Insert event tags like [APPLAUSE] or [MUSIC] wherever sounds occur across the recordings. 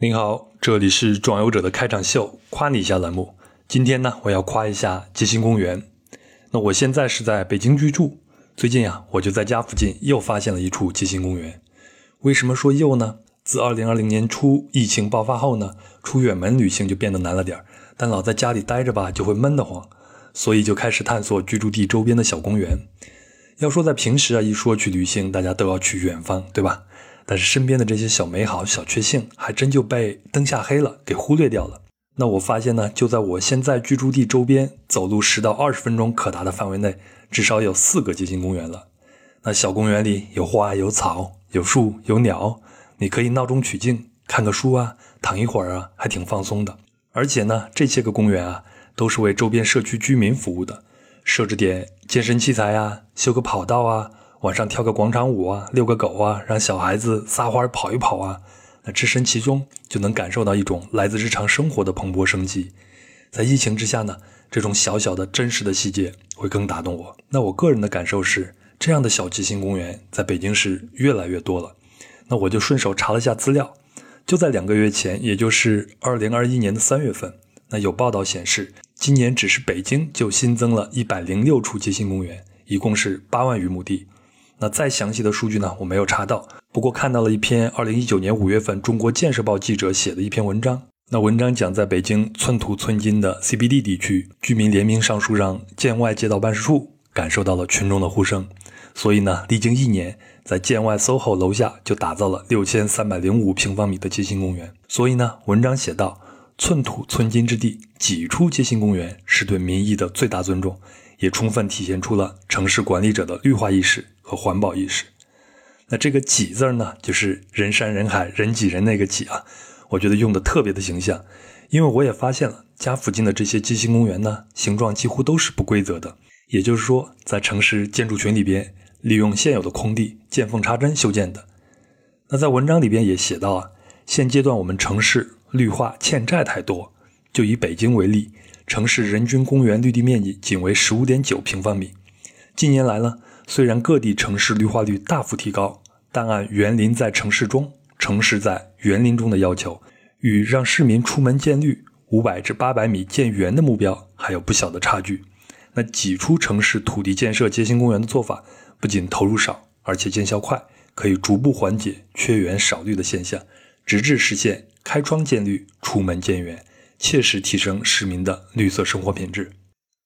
您好，这里是壮游者的开场秀，夸你一下栏目。今天呢，我要夸一下街心公园。那我现在是在北京居住，最近呀，我就在家附近又发现了一处街心公园。为什么说又呢？自2020年初疫情爆发后呢，出远门旅行就变得难了点儿，但老在家里待着吧，就会闷得慌，所以就开始探索居住地周边的小公园。要说在平时啊，一说去旅行，大家都要去远方，对吧？但是身边的这些小美好、小确幸，还真就被灯下黑了给忽略掉了。那我发现呢，就在我现在居住地周边，走路十到二十分钟可达的范围内，至少有四个街心公园了。那小公园里有花、有草、有树、有鸟，你可以闹中取静，看个书啊，躺一会儿啊，还挺放松的。而且呢，这些个公园啊，都是为周边社区居民服务的，设置点健身器材啊，修个跑道啊。晚上跳个广场舞啊，遛个狗啊，让小孩子撒欢跑一跑啊，那置身其中就能感受到一种来自日常生活的蓬勃生机。在疫情之下呢，这种小小的真实的细节会更打动我。那我个人的感受是，这样的小骑行公园在北京市越来越多了。那我就顺手查了下资料，就在两个月前，也就是二零二一年的三月份，那有报道显示，今年只是北京就新增了一百零六处街心公园，一共是八万余亩地。那再详细的数据呢？我没有查到，不过看到了一篇二零一九年五月份中国建设报记者写的一篇文章。那文章讲在北京寸土寸金的 CBD 地区，居民联名上书让建外街道办事处感受到了群众的呼声，所以呢，历经一年，在建外 SOHO 楼下就打造了六千三百零五平方米的街心公园。所以呢，文章写道：寸土寸金之地挤出街心公园，是对民意的最大尊重，也充分体现出了城市管理者的绿化意识。和环保意识，那这个“挤”字儿呢，就是人山人海、人挤人那个“挤”啊，我觉得用的特别的形象。因为我也发现了，家附近的这些街心公园呢，形状几乎都是不规则的，也就是说，在城市建筑群里边，利用现有的空地见缝插针修建的。那在文章里边也写到啊，现阶段我们城市绿化欠债太多，就以北京为例，城市人均公园绿地面积仅为十五点九平方米，近年来呢。虽然各地城市绿化率大幅提高，但按园林在城市中、城市在园林中的要求，与让市民出门见绿五百至八百米见园的目标还有不小的差距。那挤出城市土地建设街心公园的做法，不仅投入少，而且见效快，可以逐步缓解缺园少绿的现象，直至实现开窗见绿、出门见园，切实提升市民的绿色生活品质。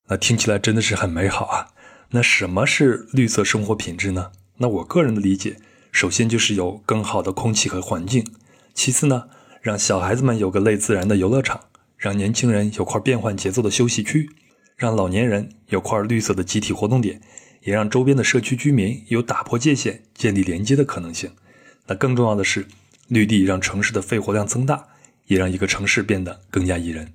那听起来真的是很美好啊！那什么是绿色生活品质呢？那我个人的理解，首先就是有更好的空气和环境，其次呢，让小孩子们有个类自然的游乐场，让年轻人有块变换节奏的休息区，让老年人有块绿色的集体活动点，也让周边的社区居民有打破界限、建立连接的可能性。那更重要的是，绿地让城市的肺活量增大，也让一个城市变得更加宜人。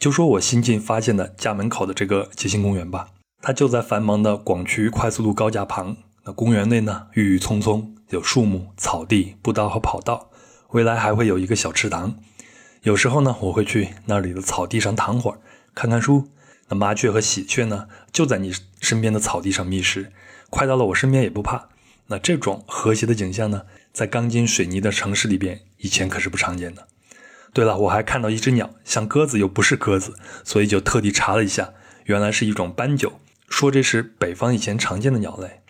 就说我新近发现的家门口的这个街心公园吧。它就在繁忙的广渠快速路高架旁。那公园内呢，郁郁葱葱，有树木、草地、步道和跑道。未来还会有一个小池塘。有时候呢，我会去那里的草地上躺会儿，看看书。那麻雀和喜鹊呢，就在你身边的草地上觅食，快到了我身边也不怕。那这种和谐的景象呢，在钢筋水泥的城市里边，以前可是不常见的。对了，我还看到一只鸟，像鸽子又不是鸽子，所以就特地查了一下，原来是一种斑鸠。说这是北方以前常见的鸟类，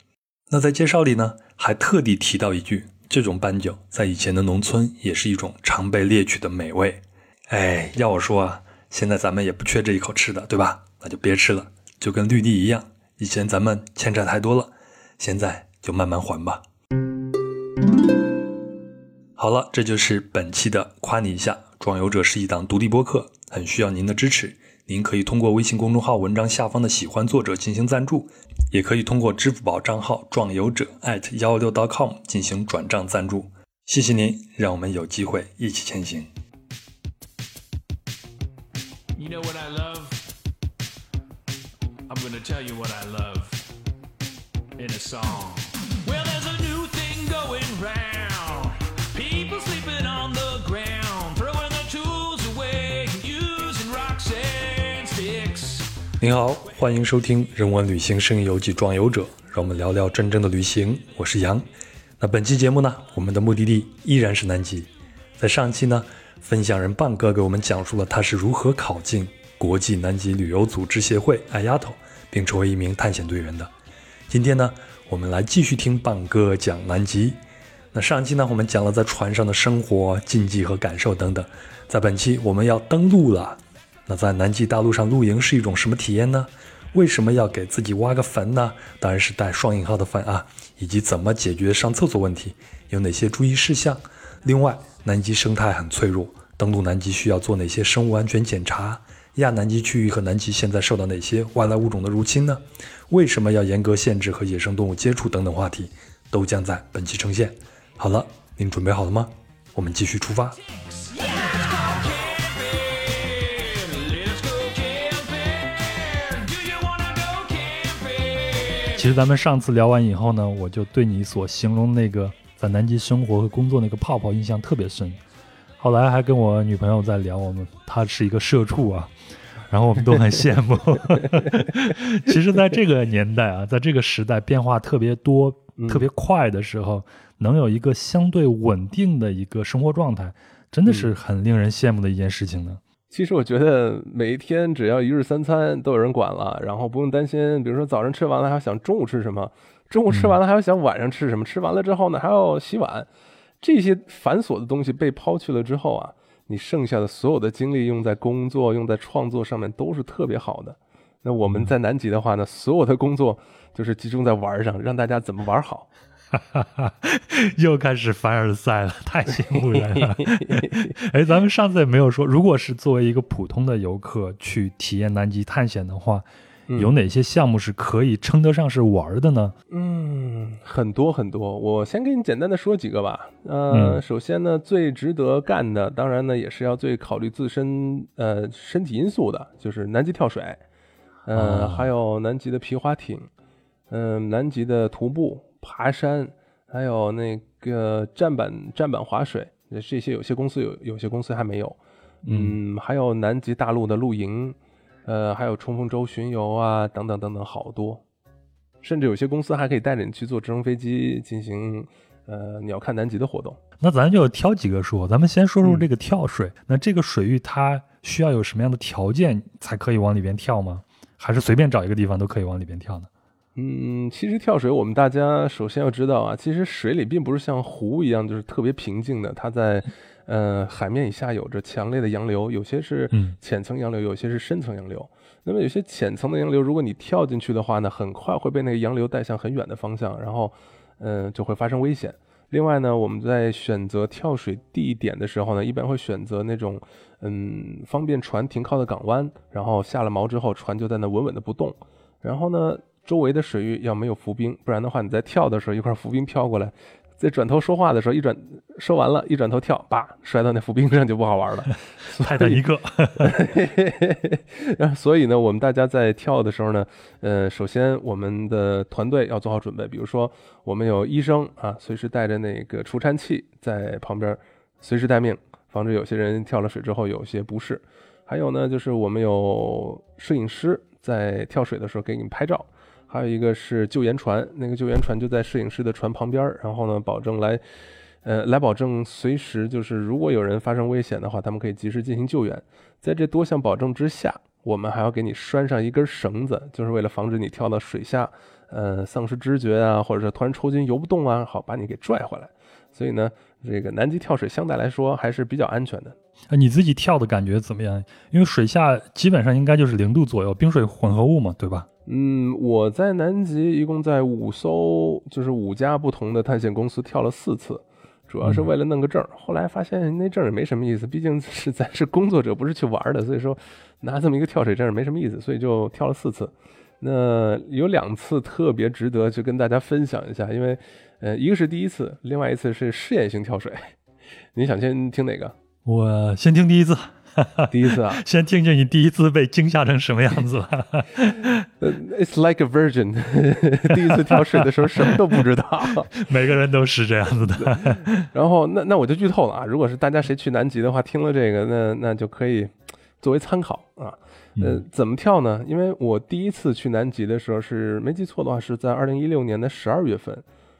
那在介绍里呢，还特地提到一句，这种斑鸠在以前的农村也是一种常被猎取的美味。哎，要我说啊，现在咱们也不缺这一口吃的，对吧？那就别吃了，就跟绿地一样，以前咱们欠债太多了，现在就慢慢还吧。好了，这就是本期的夸你一下，壮游者是一档独立播客，很需要您的支持。您可以通过微信公众号文章下方的喜欢作者进行赞助，也可以通过支付宝账号壮游者幺六 .com 进行转账赞助。谢谢您，让我们有机会一起前行。您好，欢迎收听《人文旅行声音游记·壮游者》，让我们聊聊真正的旅行。我是杨。那本期节目呢，我们的目的地依然是南极。在上期呢，分享人棒哥给我们讲述了他是如何考进国际南极旅游组织协会爱丫头并成为一名探险队员的。今天呢，我们来继续听棒哥讲南极。那上期呢，我们讲了在船上的生活、禁忌和感受等等。在本期，我们要登陆了。那在南极大陆上露营是一种什么体验呢？为什么要给自己挖个坟呢？当然是带双引号的坟啊！以及怎么解决上厕所问题，有哪些注意事项？另外，南极生态很脆弱，登陆南极需要做哪些生物安全检查？亚南极区域和南极现在受到哪些外来物种的入侵呢？为什么要严格限制和野生动物接触？等等话题，都将在本期呈现。好了，您准备好了吗？我们继续出发。其实咱们上次聊完以后呢，我就对你所形容那个在南极生活和工作那个泡泡印象特别深。后来还跟我女朋友在聊，我们她是一个社畜啊，然后我们都很羡慕。[LAUGHS] 其实，在这个年代啊，在这个时代变化特别多、特别快的时候，能有一个相对稳定的一个生活状态，真的是很令人羡慕的一件事情呢。其实我觉得每一天只要一日三餐都有人管了，然后不用担心，比如说早上吃完了还要想中午吃什么，中午吃完了还要想晚上吃什么，吃完了之后呢还要洗碗，这些繁琐的东西被抛去了之后啊，你剩下的所有的精力用在工作、用在创作上面都是特别好的。那我们在南极的话呢，所有的工作就是集中在玩上，让大家怎么玩好。[LAUGHS] 又开始凡尔赛了，太羡慕人了。[LAUGHS] 哎，咱们上次也没有说，如果是作为一个普通的游客去体验南极探险的话，有哪些项目是可以称得上是玩的呢？嗯，很多很多。我先给你简单的说几个吧。呃，首先呢，最值得干的，当然呢，也是要最考虑自身呃身体因素的，就是南极跳水。呃，还有南极的皮划艇，嗯，南极的徒步。爬山，还有那个站板站板滑水，这些有些公司有，有些公司还没有。嗯，还有南极大陆的露营，呃，还有冲锋舟巡游啊，等等等等，好多。甚至有些公司还可以带着你去坐直升飞机进行呃鸟瞰南极的活动。那咱就挑几个说，咱们先说说这个跳水。那这个水域它需要有什么样的条件才可以往里边跳吗？还是随便找一个地方都可以往里边跳呢？嗯，其实跳水，我们大家首先要知道啊，其实水里并不是像湖一样，就是特别平静的。它在，呃，海面以下有着强烈的洋流，有些是浅层洋流，有些是深层洋流。那么有些浅层的洋流，如果你跳进去的话呢，很快会被那个洋流带向很远的方向，然后，嗯，就会发生危险。另外呢，我们在选择跳水地点的时候呢，一般会选择那种，嗯，方便船停靠的港湾，然后下了锚之后，船就在那稳稳的不动。然后呢？周围的水域要没有浮冰，不然的话，你在跳的时候，一块浮冰飘过来，在转头说话的时候，一转说完了，一转头跳，叭，摔到那浮冰上就不好玩了。泰坦尼克。所以呢，[LAUGHS] 我们大家在跳的时候呢，呃，首先我们的团队要做好准备，比如说我们有医生啊，随时带着那个除颤器在旁边，随时待命，防止有些人跳了水之后有些不适。还有呢，就是我们有摄影师在跳水的时候给你们拍照。还有一个是救援船，那个救援船就在摄影师的船旁边然后呢，保证来，呃，来保证随时就是如果有人发生危险的话，他们可以及时进行救援。在这多项保证之下，我们还要给你拴上一根绳子，就是为了防止你跳到水下，呃，丧失知觉啊，或者是突然抽筋游不动啊，好把你给拽回来。所以呢，这个南极跳水相对来说还是比较安全的。啊，你自己跳的感觉怎么样？因为水下基本上应该就是零度左右，冰水混合物嘛，对吧？嗯，我在南极一共在五艘，就是五家不同的探险公司跳了四次，主要是为了弄个证。后来发现那证也没什么意思，毕竟是咱是工作者，不是去玩的，所以说拿这么一个跳水证没什么意思，所以就跳了四次。那有两次特别值得去跟大家分享一下，因为呃，一个是第一次，另外一次是试验性跳水。你想先听哪个？我先听第一次。[LAUGHS] 第一次啊，[LAUGHS] 先听听你第一次被惊吓成什么样子吧。[LAUGHS] It's like a virgin。第一次跳水的时候什么都不知道，每个人都是这样子的。然后那那我就剧透了啊，如果是大家谁去南极的话，听了这个，那那就可以作为参考啊。呃，怎么跳呢？因为我第一次去南极的时候是没记错的话是在二零一六年的十二月份。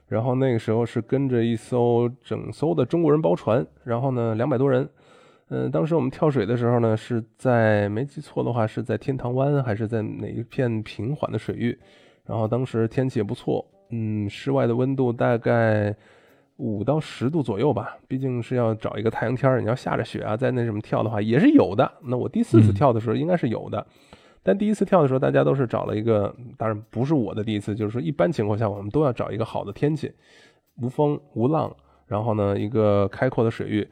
然后那个时候是跟着一艘整艘的中国人包船，然后呢两百多人。嗯，当时我们跳水的时候呢，是在没记错的话是在天堂湾还是在哪一片平缓的水域？然后当时天气也不错，嗯，室外的温度大概五到十度左右吧。毕竟是要找一个太阳天儿，你要下着雪啊，在那什么跳的话也是有的。那我第四次跳的时候应该是有的，但第一次跳的时候大家都是找了一个，当然不是我的第一次，就是说一般情况下我们都要找一个好的天气，无风无浪，然后呢一个开阔的水域。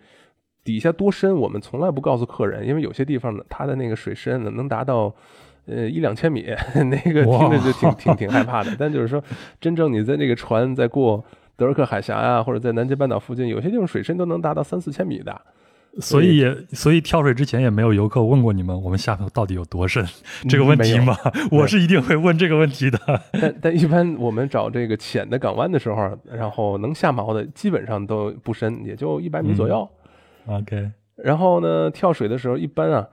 底下多深，我们从来不告诉客人，因为有些地方呢，它的那个水深呢能达到，呃一两千米，[LAUGHS] 那个听着就挺挺挺害怕的。但就是说，真正你在那个船在过德尔克海峡啊，或者在南极半岛附近，有些地方水深都能达到三四千米的。所以，所以跳水之前也没有游客问过你们，我们下头到底有多深这个问题吗？我是一定会问这个问题的。但但一般我们找这个浅的港湾的时候，然后能下锚的基本上都不深，也就一百米左右。OK，然后呢，跳水的时候一般啊，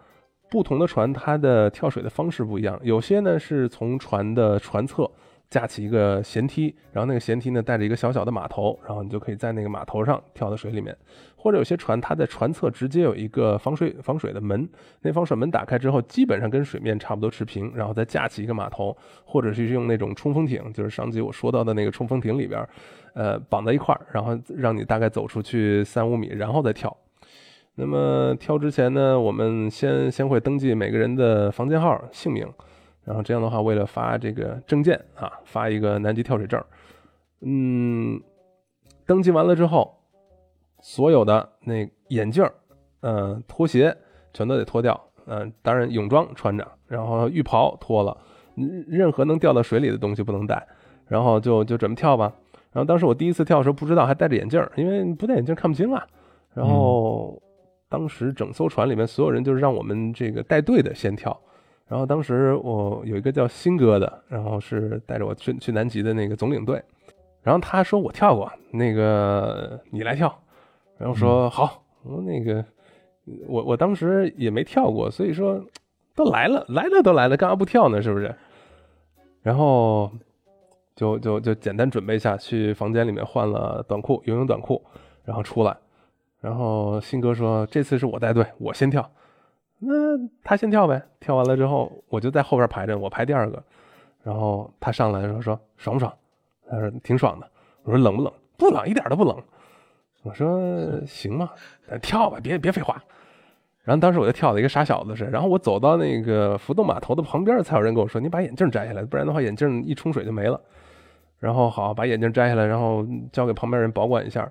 不同的船它的跳水的方式不一样，有些呢是从船的船侧架起一个舷梯，然后那个舷梯呢带着一个小小的码头，然后你就可以在那个码头上跳到水里面，或者有些船它在船侧直接有一个防水防水的门，那防水门打开之后，基本上跟水面差不多持平，然后再架起一个码头，或者是用那种冲锋艇，就是上集我说到的那个冲锋艇里边，呃，绑在一块儿，然后让你大概走出去三五米，然后再跳。那么跳之前呢，我们先先会登记每个人的房间号、姓名，然后这样的话，为了发这个证件啊，发一个南极跳水证。嗯，登记完了之后，所有的那眼镜、嗯拖鞋全都得脱掉，嗯，当然泳装穿着，然后浴袍脱了，任何能掉到水里的东西不能带，然后就就准备跳吧。然后当时我第一次跳的时候不知道还戴着眼镜，因为不戴眼镜看不清啊，然后。当时整艘船里面所有人就是让我们这个带队的先跳，然后当时我有一个叫新哥的，然后是带着我去去南极的那个总领队，然后他说我跳过，那个你来跳，然后说好，那个我我当时也没跳过，所以说都来了来了都来了，干嘛不跳呢？是不是？然后就就就简单准备一下，去房间里面换了短裤游泳短裤，然后出来。然后新哥说：“这次是我带队，我先跳。那他先跳呗。跳完了之后，我就在后边排着，我排第二个。然后他上来的时候：说爽不爽？他说挺爽的。我说冷不冷？不冷，一点都不冷。我说行嘛，跳吧，别别废话。然后当时我就跳的一个傻小子似的。然后我走到那个浮动码头的旁边，才有人跟我说：你把眼镜摘下来，不然的话眼镜一冲水就没了。然后好，把眼镜摘下来，然后交给旁边人保管一下。”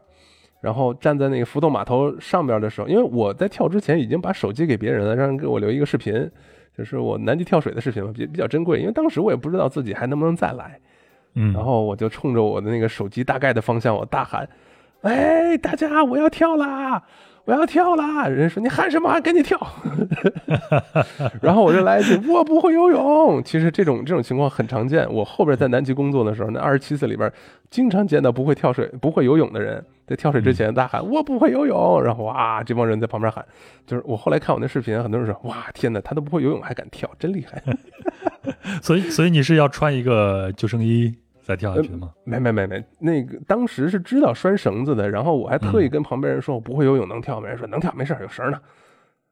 然后站在那个浮动码头上边的时候，因为我在跳之前已经把手机给别人了，让人给我留一个视频，就是我南极跳水的视频嘛，比比较珍贵。因为当时我也不知道自己还能不能再来，嗯，然后我就冲着我的那个手机大概的方向，我大喊：“哎，大家，我要跳啦！”我要跳啦！人说你喊什么喊？赶紧跳！[LAUGHS] 然后我就来一句：我不会游泳。其实这种这种情况很常见。我后边在南极工作的时候，那二十七次里边，经常见到不会跳水、不会游泳的人，在跳水之前大喊：我不会游泳。然后哇，这帮人在旁边喊。就是我后来看我那视频，很多人说：哇，天哪，他都不会游泳还敢跳，真厉害。[LAUGHS] 所以，所以你是要穿一个救生衣？再跳下去的吗？没没没没，那个当时是知道拴绳子的，然后我还特意跟旁边人说，我不会游泳，能跳没人说能跳，没事有绳呢。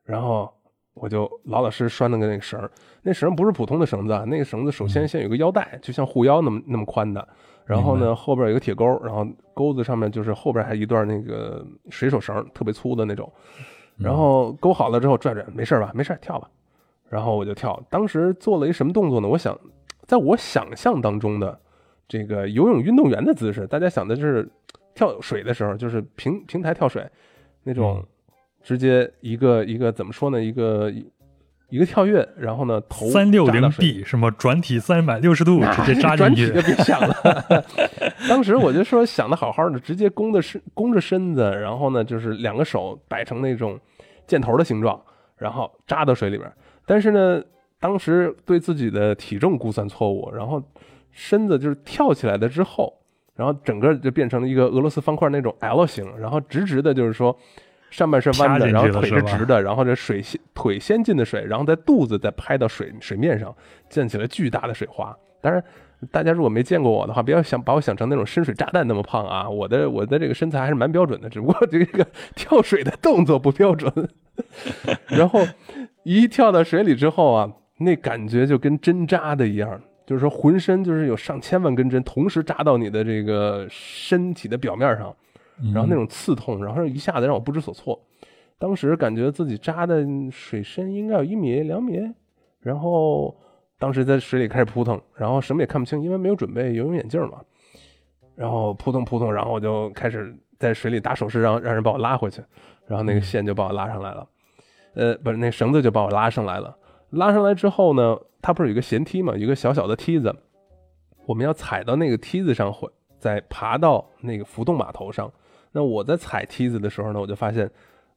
然后我就老老实实拴了个那个绳那绳不是普通的绳子啊，那个绳子首先先有个腰带，就像护腰那么那么宽的，然后呢后边有个铁钩，然后钩子上面就是后边还一段那个水手绳，特别粗的那种，然后钩好了之后拽拽，没事吧？没事跳吧。然后我就跳，当时做了一什么动作呢？我想，在我想象当中的。这个游泳运动员的姿势，大家想的是跳水的时候，就是平平台跳水那种，直接一个一个怎么说呢？一个一个跳跃，然后呢头三六零 B 什么转体三百六十度直接扎进去，就别想了。[LAUGHS] 当时我就说想的好好的，直接弓着身弓着身子，然后呢就是两个手摆成那种箭头的形状，然后扎到水里边。但是呢，当时对自己的体重估算错误，然后。身子就是跳起来的之后，然后整个就变成了一个俄罗斯方块那种 L 型，然后直直的，就是说上半身弯的，然后腿是直的，然后这水先腿先进的水，然后在肚子再拍到水水面上，溅起了巨大的水花。当然，大家如果没见过我的话，不要想把我想成那种深水炸弹那么胖啊！我的我的这个身材还是蛮标准的，只不过这个跳水的动作不标准。[LAUGHS] 然后一跳到水里之后啊，那感觉就跟针扎的一样，就是说浑身就是有上千万根针同时扎到你的这个身体的表面上，然后那种刺痛，然后一下子让我不知所措。当时感觉自己扎的水深应该有一米两米，然后。当时在水里开始扑腾，然后什么也看不清，因为没有准备游泳眼镜嘛。然后扑腾扑腾，然后我就开始在水里打手势，让让人把我拉回去。然后那个线就把我拉上来了，呃，不是那绳子就把我拉上来了。拉上来之后呢，它不是有个舷梯嘛，一个小小的梯子，我们要踩到那个梯子上，会再爬到那个浮动码头上。那我在踩梯子的时候呢，我就发现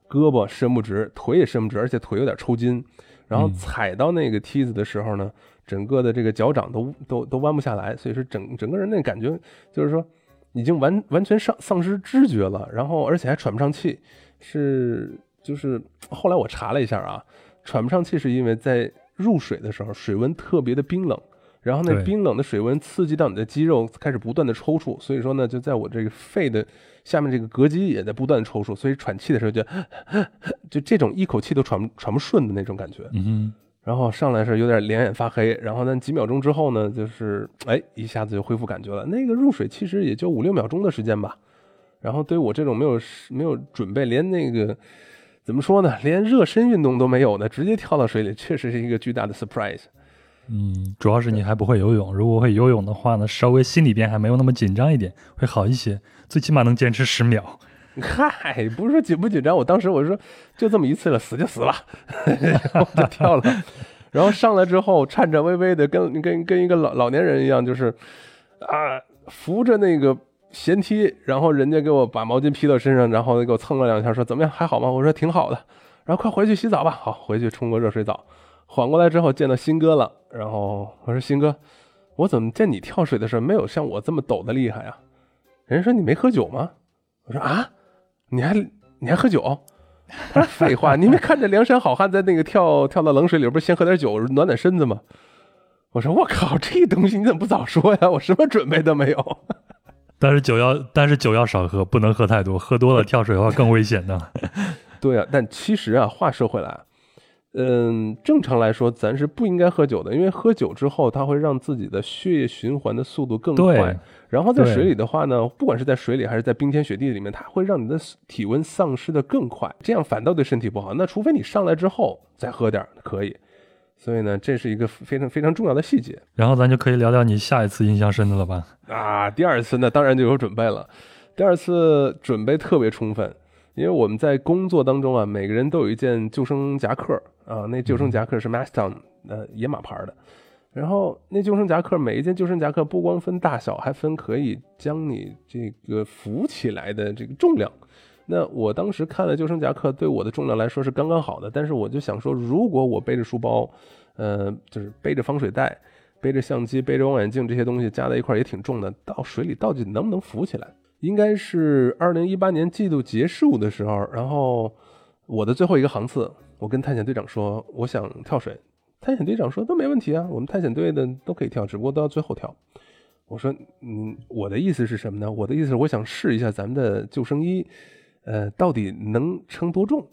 胳膊伸不直，腿也伸不直，而且腿有点抽筋。然后踩到那个梯子的时候呢，整个的这个脚掌都都都弯不下来，所以说整整个人那感觉就是说已经完完全丧丧失知觉了，然后而且还喘不上气，是就是后来我查了一下啊，喘不上气是因为在入水的时候水温特别的冰冷，然后那冰冷的水温刺激到你的肌肉开始不断的抽搐，所以说呢就在我这个肺的。下面这个膈肌也在不断抽搐，所以喘气的时候就 [COUGHS] 就这种一口气都喘喘不顺的那种感觉。嗯，然后上来是有点两眼发黑，然后呢几秒钟之后呢，就是哎一下子就恢复感觉了。那个入水其实也就五六秒钟的时间吧。然后对我这种没有没有准备，连那个怎么说呢，连热身运动都没有的，直接跳到水里，确实是一个巨大的 surprise。嗯，主要是你还不会游泳。如果会游泳的话呢，稍微心里边还没有那么紧张一点，会好一些。最起码能坚持十秒。嗨，不是说紧不紧张，我当时我说就这么一次了，死就死了，我就跳了。然后上来之后颤颤巍巍的，跟跟跟一个老老年人一样，就是啊扶着那个闲梯，然后人家给我把毛巾披到身上，然后给我蹭了两下，说怎么样，还好吗？我说挺好的。然后快回去洗澡吧。好，回去冲个热水澡。缓过来之后见到新哥了，然后我说新哥，我怎么见你跳水的时候没有像我这么抖的厉害啊？人家说你没喝酒吗？我说啊，你还你还喝酒？他说废话，你没看着梁山好汉在那个跳跳到冷水里，不是先喝点酒暖暖身子吗？我说我靠，这东西你怎么不早说呀？我什么准备都没有。但是酒要但是酒要少喝，不能喝太多，喝多了跳水的话更危险呢。[LAUGHS] 对啊，但其实啊，话说回来。嗯，正常来说，咱是不应该喝酒的，因为喝酒之后，它会让自己的血液循环的速度更快。然后在水里的话呢，不管是在水里还是在冰天雪地里面，它会让你的体温丧失的更快，这样反倒对身体不好。那除非你上来之后再喝点可以。所以呢，这是一个非常非常重要的细节。然后咱就可以聊聊你下一次印象深的了吧？啊，第二次那当然就有准备了。第二次准备特别充分。因为我们在工作当中啊，每个人都有一件救生夹克啊，那救生夹克是 Maston 呃野马牌的，然后那救生夹克每一件救生夹克不光分大小，还分可以将你这个浮起来的这个重量。那我当时看了救生夹克，对我的重量来说是刚刚好的，但是我就想说，如果我背着书包，呃，就是背着防水袋、背着相机、背着望远镜这些东西加在一块也挺重的，到水里到底能不能浮起来？应该是二零一八年季度结束的时候，然后我的最后一个航次，我跟探险队长说我想跳水，探险队长说都没问题啊，我们探险队的都可以跳，只不过都要最后跳。我说，嗯，我的意思是什么呢？我的意思是我想试一下咱们的救生衣，呃，到底能撑多重。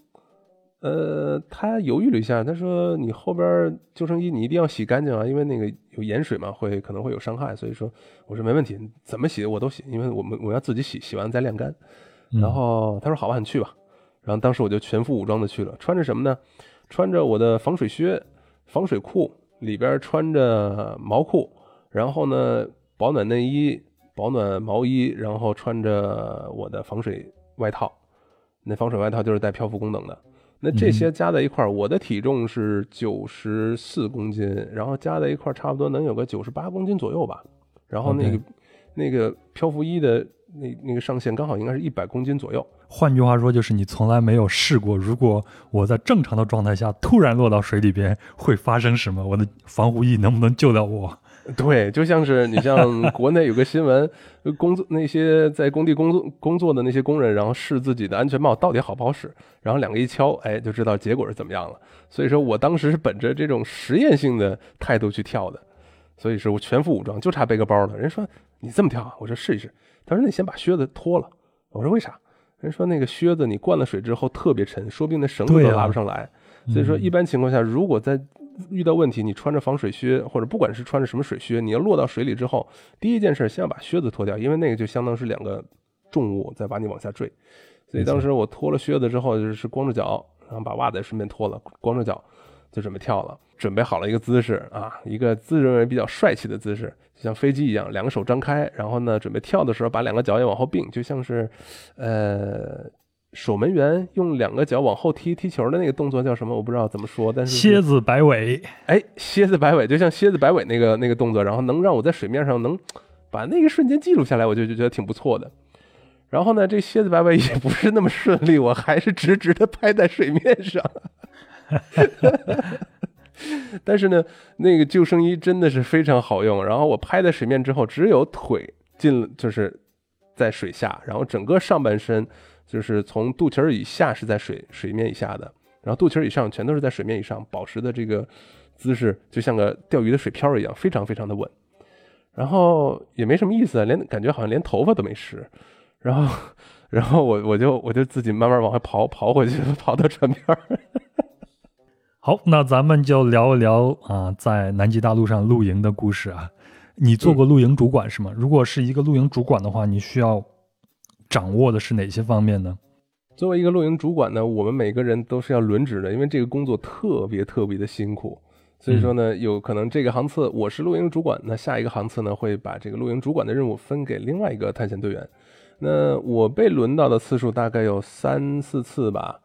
呃，他犹豫了一下，他说：“你后边救生衣你一定要洗干净啊，因为那个有盐水嘛，会可能会有伤害。”所以说，我说没问题，怎么洗我都洗，因为我们我要自己洗，洗完再晾干。然后他说：“好吧，你去吧。”然后当时我就全副武装的去了，穿着什么呢？穿着我的防水靴、防水裤，里边穿着毛裤，然后呢保暖内衣、保暖毛衣，然后穿着我的防水外套。那防水外套就是带漂浮功能的。那这些加在一块儿，我的体重是九十四公斤，然后加在一块儿差不多能有个九十八公斤左右吧。然后那个那个漂浮衣的那那个上限刚好应该是一百公斤左右。换句话说，就是你从来没有试过，如果我在正常的状态下突然落到水里边会发生什么？我的防护衣能不能救到我？对，就像是你像 [LAUGHS] 国内有个新闻，工作那些在工地工作工作的那些工人，然后试自己的安全帽到底好不好使，然后两个一敲，哎，就知道结果是怎么样了。所以说我当时是本着这种实验性的态度去跳的，所以是我全副武装，就差背个包了。人说你这么跳啊？我说试一试。他说那你先把靴子脱了。我说为啥？人说那个靴子你灌了水之后特别沉，说不定那绳子都拉不上来。所以说一般情况下，如果在遇到问题，你穿着防水靴或者不管是穿着什么水靴，你要落到水里之后，第一件事先要把靴子脱掉，因为那个就相当是两个重物在把你往下坠。所以当时我脱了靴子之后，就是光着脚，然后把袜子也顺便脱了，光着脚就准备跳了，准备好了一个姿势啊，一个自认为比较帅气的姿势，就像飞机一样，两个手张开，然后呢，准备跳的时候把两个脚也往后并，就像是，呃。守门员用两个脚往后踢踢球的那个动作叫什么？我不知道怎么说，但是蝎子摆尾，哎，蝎子摆尾，就像蝎子摆尾那个那个动作，然后能让我在水面上能把那个瞬间记录下来，我就就觉得挺不错的。然后呢，这蝎子摆尾也不是那么顺利，我还是直直的拍在水面上。但是呢，那个救生衣真的是非常好用。然后我拍在水面之后，只有腿进了，就是在水下，然后整个上半身。就是从肚脐儿以下是在水水面以下的，然后肚脐儿以上全都是在水面以上，保持的这个姿势就像个钓鱼的水漂一样，非常非常的稳。然后也没什么意思，连感觉好像连头发都没湿。然后，然后我我就我就自己慢慢往回跑，跑回去，跑到船边儿。[LAUGHS] 好，那咱们就聊一聊啊，在南极大陆上露营的故事啊。你做过露营主管是吗？如果是一个露营主管的话，你需要。掌握的是哪些方面呢？作为一个露营主管呢，我们每个人都是要轮值的，因为这个工作特别特别的辛苦。所以说呢，有可能这个航次我是露营主管，那下一个航次呢会把这个露营主管的任务分给另外一个探险队员。那我被轮到的次数大概有三四次吧。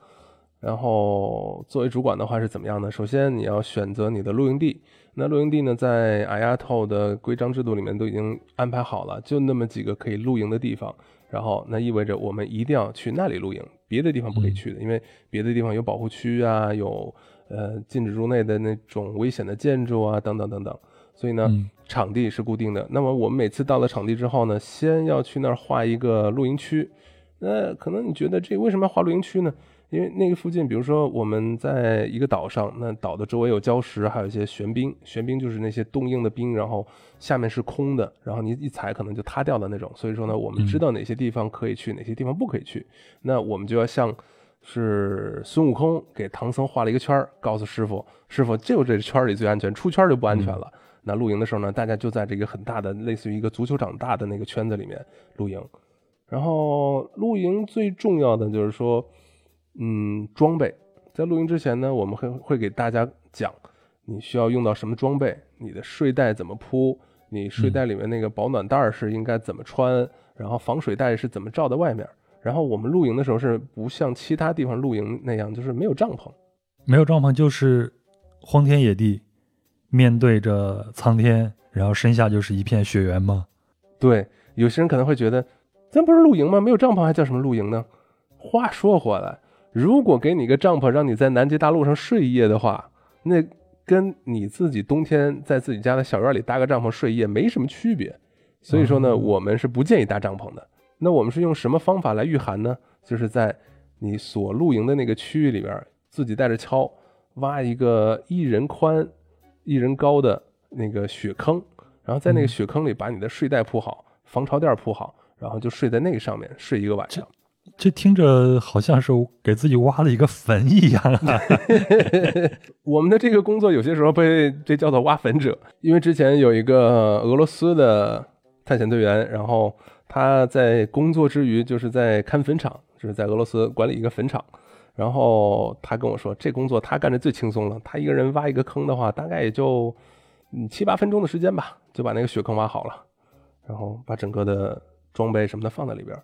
然后作为主管的话是怎么样呢？首先你要选择你的露营地，那露营地呢在 IATO 的规章制度里面都已经安排好了，就那么几个可以露营的地方。然后，那意味着我们一定要去那里露营，别的地方不可以去的，因为别的地方有保护区啊，有呃禁止入内的那种危险的建筑啊，等等等等。所以呢，场地是固定的。那么我们每次到了场地之后呢，先要去那儿画一个露营区。那可能你觉得这为什么要画露营区呢？因为那个附近，比如说我们在一个岛上，那岛的周围有礁石，还有一些玄冰。玄冰就是那些冻硬的冰，然后下面是空的，然后你一踩可能就塌掉的那种。所以说呢，我们知道哪些地方可以去，哪些地方不可以去。那我们就要像是孙悟空给唐僧画了一个圈儿，告诉师傅，师傅就这圈里最安全，出圈就不安全了。那露营的时候呢，大家就在这个很大的，类似于一个足球场大的那个圈子里面露营。然后露营最重要的就是说。嗯，装备在露营之前呢，我们会会给大家讲你需要用到什么装备，你的睡袋怎么铺，你睡袋里面那个保暖袋是应该怎么穿，然后防水袋是怎么罩在外面。然后我们露营的时候是不像其他地方露营那样，就是没有帐篷，没有帐篷就是荒天野地，面对着苍天，然后身下就是一片雪原吗？对，有些人可能会觉得，咱不是露营吗？没有帐篷还叫什么露营呢？话说回来。如果给你个帐篷，让你在南极大陆上睡一夜的话，那跟你自己冬天在自己家的小院里搭个帐篷睡一夜没什么区别。所以说呢，我们是不建议搭帐篷的。那我们是用什么方法来御寒呢？就是在你所露营的那个区域里边，自己带着锹挖一个一人宽、一人高的那个雪坑，然后在那个雪坑里把你的睡袋铺好，防潮垫铺好，然后就睡在那个上面睡一个晚上。这听着好像是给自己挖了一个坟一样。[LAUGHS] [LAUGHS] 我们的这个工作有些时候被这叫做挖坟者，因为之前有一个俄罗斯的探险队员，然后他在工作之余就是在看坟场，就是在俄罗斯管理一个坟场。然后他跟我说，这工作他干的最轻松了，他一个人挖一个坑的话，大概也就嗯七八分钟的时间吧，就把那个雪坑挖好了，然后把整个的装备什么的放在里边。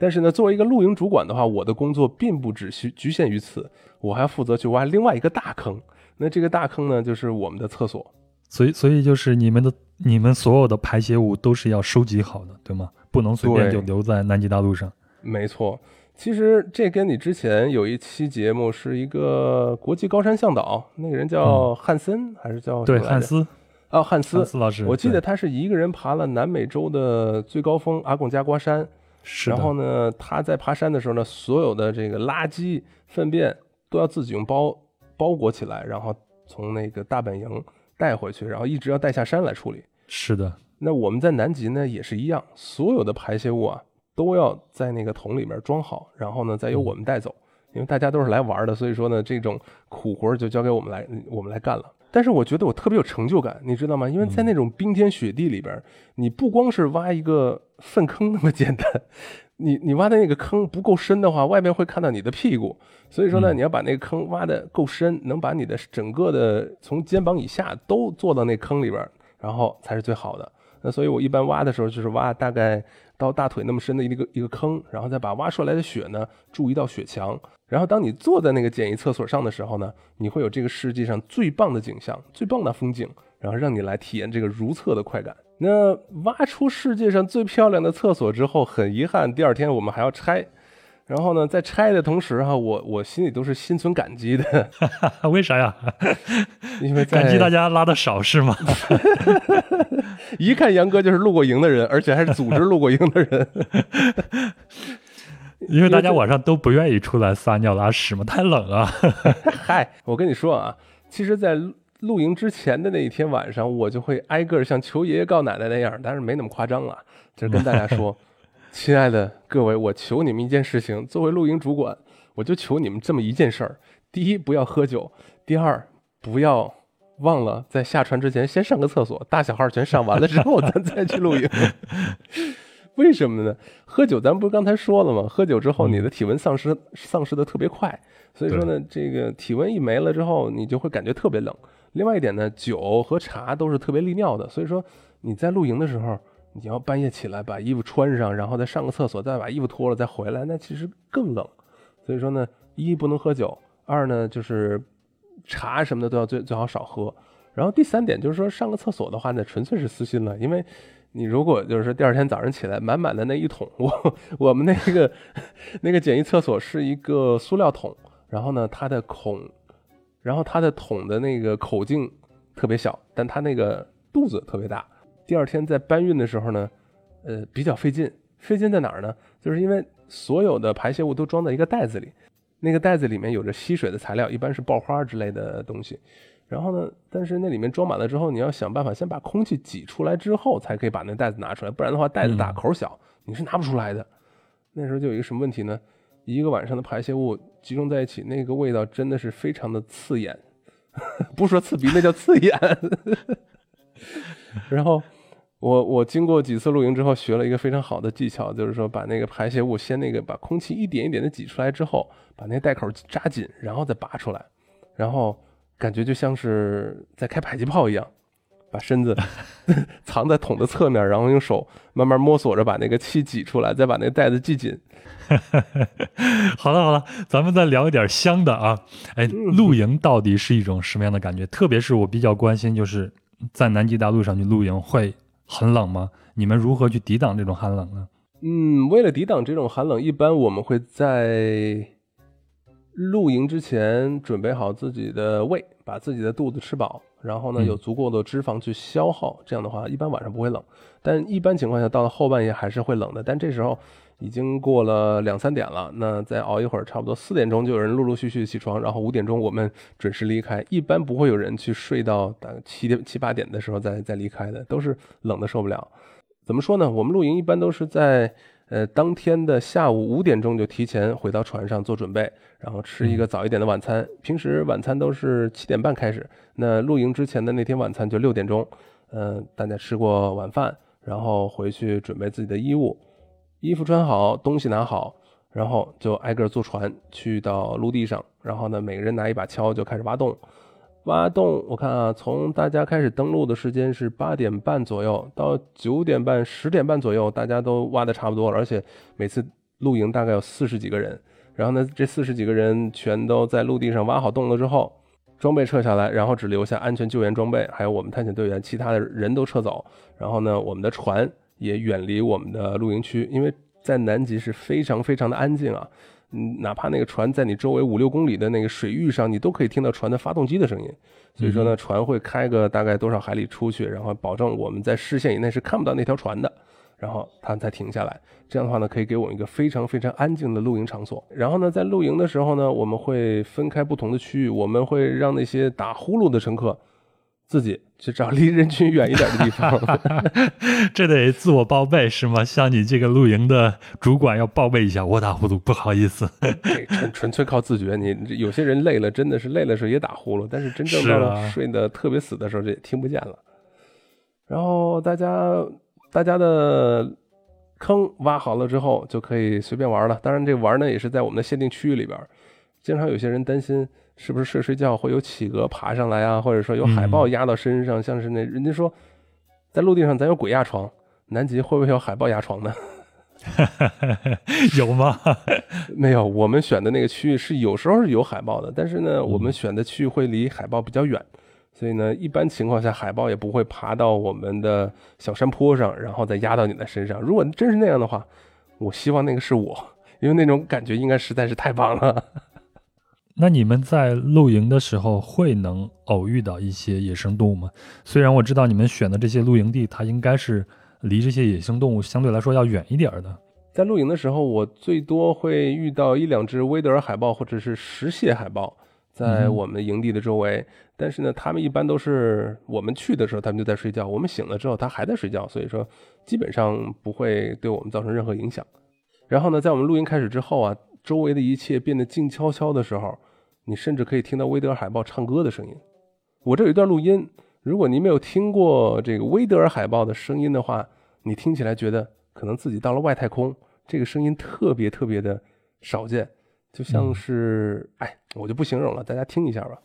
但是呢，作为一个露营主管的话，我的工作并不只需局限于此，我还要负责去挖另外一个大坑。那这个大坑呢，就是我们的厕所。所以，所以就是你们的、你们所有的排泄物都是要收集好的，对吗？不能随便就留在南极大陆上。没错，其实这跟你之前有一期节目是一个国际高山向导，那个人叫汉森还是叫对汉斯哦？汉斯，汉斯老师，我记得他是一个人爬了南美洲的最高峰阿贡加瓜山。然后呢，他在爬山的时候呢，所有的这个垃圾粪便都要自己用包包裹起来，然后从那个大本营带回去，然后一直要带下山来处理。是的，那我们在南极呢也是一样，所有的排泄物啊都要在那个桶里面装好，然后呢再由我们带走。因为大家都是来玩的，所以说呢，这种苦活就交给我们来，我们来干了。但是我觉得我特别有成就感，你知道吗？因为在那种冰天雪地里边，你不光是挖一个粪坑那么简单，[LAUGHS] 你你挖的那个坑不够深的话，外面会看到你的屁股。所以说呢，你要把那个坑挖的够深，能把你的整个的从肩膀以下都做到那坑里边，然后才是最好的。那所以我一般挖的时候就是挖大概到大腿那么深的一个一个坑，然后再把挖出来的雪呢筑一道雪墙。然后，当你坐在那个简易厕所上的时候呢，你会有这个世界上最棒的景象、最棒的风景，然后让你来体验这个如厕的快感。那挖出世界上最漂亮的厕所之后，很遗憾，第二天我们还要拆。然后呢，在拆的同时哈，我我心里都是心存感激的。[LAUGHS] 为啥呀？[LAUGHS] 因为感激大家拉的少是吗？[LAUGHS] 一看杨哥就是露过营的人，而且还是组织露过营的人。因为大家晚上都不愿意出来撒尿拉屎嘛，太冷啊！嗨，我跟你说啊，其实，在露营之前的那一天晚上，我就会挨个像求爷爷告奶奶那样，但是没那么夸张了，就是跟大家说，亲爱的各位，我求你们一件事情，作为露营主管，我就求你们这么一件事儿：第一，不要喝酒；第二，不要忘了在下船之前先上个厕所，大小号全上完了之后，咱再去露营。[LAUGHS] 为什么呢？喝酒，咱不是刚才说了吗？喝酒之后，你的体温丧失，丧失的特别快。所以说呢，这个体温一没了之后，你就会感觉特别冷。另外一点呢，酒和茶都是特别利尿的。所以说你在露营的时候，你要半夜起来把衣服穿上，然后再上个厕所，再把衣服脱了再回来，那其实更冷。所以说呢，一不能喝酒，二呢就是茶什么的都要最最好少喝。然后第三点就是说，上个厕所的话呢，纯粹是私心了，因为。你如果就是说第二天早上起来满满的那一桶，我我们那个那个简易厕所是一个塑料桶，然后呢它的孔，然后它的桶的那个口径特别小，但它那个肚子特别大。第二天在搬运的时候呢，呃比较费劲，费劲在哪儿呢？就是因为所有的排泄物都装在一个袋子里，那个袋子里面有着吸水的材料，一般是爆花之类的东西。然后呢？但是那里面装满了之后，你要想办法先把空气挤出来之后，才可以把那袋子拿出来。不然的话，袋子大口小，你是拿不出来的。那时候就有一个什么问题呢？一个晚上的排泄物集中在一起，那个味道真的是非常的刺眼，[LAUGHS] 不说刺鼻，那叫刺眼。[LAUGHS] 然后我我经过几次露营之后，学了一个非常好的技巧，就是说把那个排泄物先那个把空气一点一点的挤出来之后，把那袋口扎紧，然后再拔出来，然后。感觉就像是在开迫击炮一样，把身子 [LAUGHS] 藏在桶的侧面，然后用手慢慢摸索着把那个气挤出来，再把那个袋子系紧。[LAUGHS] 好了好了，咱们再聊一点香的啊！哎，露营到底是一种什么样的感觉？特别是我比较关心，就是在南极大陆上去露营会很冷吗？你们如何去抵挡这种寒冷呢？嗯，为了抵挡这种寒冷，一般我们会在。露营之前准备好自己的胃，把自己的肚子吃饱，然后呢有足够的脂肪去消耗，这样的话一般晚上不会冷。但一般情况下到了后半夜还是会冷的。但这时候已经过了两三点了，那再熬一会儿，差不多四点钟就有人陆陆续续起床，然后五点钟我们准时离开。一般不会有人去睡到大概七点七八点的时候再再离开的，都是冷的受不了。怎么说呢？我们露营一般都是在。呃，当天的下午五点钟就提前回到船上做准备，然后吃一个早一点的晚餐。平时晚餐都是七点半开始，那露营之前的那天晚餐就六点钟。嗯，大家吃过晚饭，然后回去准备自己的衣物，衣服穿好，东西拿好，然后就挨个坐船去到陆地上，然后呢，每个人拿一把锹就开始挖洞。挖洞，我看啊，从大家开始登陆的时间是八点半左右，到九点半、十点半左右，大家都挖的差不多了。而且每次露营大概有四十几个人，然后呢，这四十几个人全都在陆地上挖好洞了之后，装备撤下来，然后只留下安全救援装备，还有我们探险队员，其他的人都撤走。然后呢，我们的船也远离我们的露营区，因为在南极是非常非常的安静啊。嗯，哪怕那个船在你周围五六公里的那个水域上，你都可以听到船的发动机的声音。所以说呢，船会开个大概多少海里出去，然后保证我们在视线以内是看不到那条船的，然后它才停下来。这样的话呢，可以给我们一个非常非常安静的露营场所。然后呢，在露营的时候呢，我们会分开不同的区域，我们会让那些打呼噜的乘客自己去找离人群远一点的地方。[LAUGHS] 这得自我报备是吗？像你这个露营的主管要报备一下，我打呼噜，不好意思。纯纯粹靠自觉。你有些人累了，真的是累了时候也打呼噜，但是真正到睡得特别死的时候，这也听不见了。然后大家大家的坑挖好了之后，就可以随便玩了。当然，这玩呢也是在我们的限定区域里边。经常有些人担心，是不是睡睡觉会有企鹅爬上来啊，或者说有海豹压到身上，像是那人家说，在陆地上咱有鬼压床，南极会不会有海豹压床呢？[LAUGHS] 有吗？[LAUGHS] 没有，我们选的那个区域是有时候是有海豹的，但是呢，我们选的区域会离海豹比较远，所以呢，一般情况下海豹也不会爬到我们的小山坡上，然后再压到你的身上。如果真是那样的话，我希望那个是我，因为那种感觉应该实在是太棒了。那你们在露营的时候会能偶遇到一些野生动物吗？虽然我知道你们选的这些露营地，它应该是离这些野生动物相对来说要远一点的。在露营的时候，我最多会遇到一两只威德尔海豹或者是石蟹海豹在我们营地的周围，但是呢，它们一般都是我们去的时候，它们就在睡觉；我们醒了之后，它还在睡觉，所以说基本上不会对我们造成任何影响。然后呢，在我们露营开始之后啊，周围的一切变得静悄悄的时候。你甚至可以听到威德尔海豹唱歌的声音。我这有一段录音，如果您没有听过这个威德尔海豹的声音的话，你听起来觉得可能自己到了外太空。这个声音特别特别的少见，就像是……哎，我就不形容了，大家听一下吧。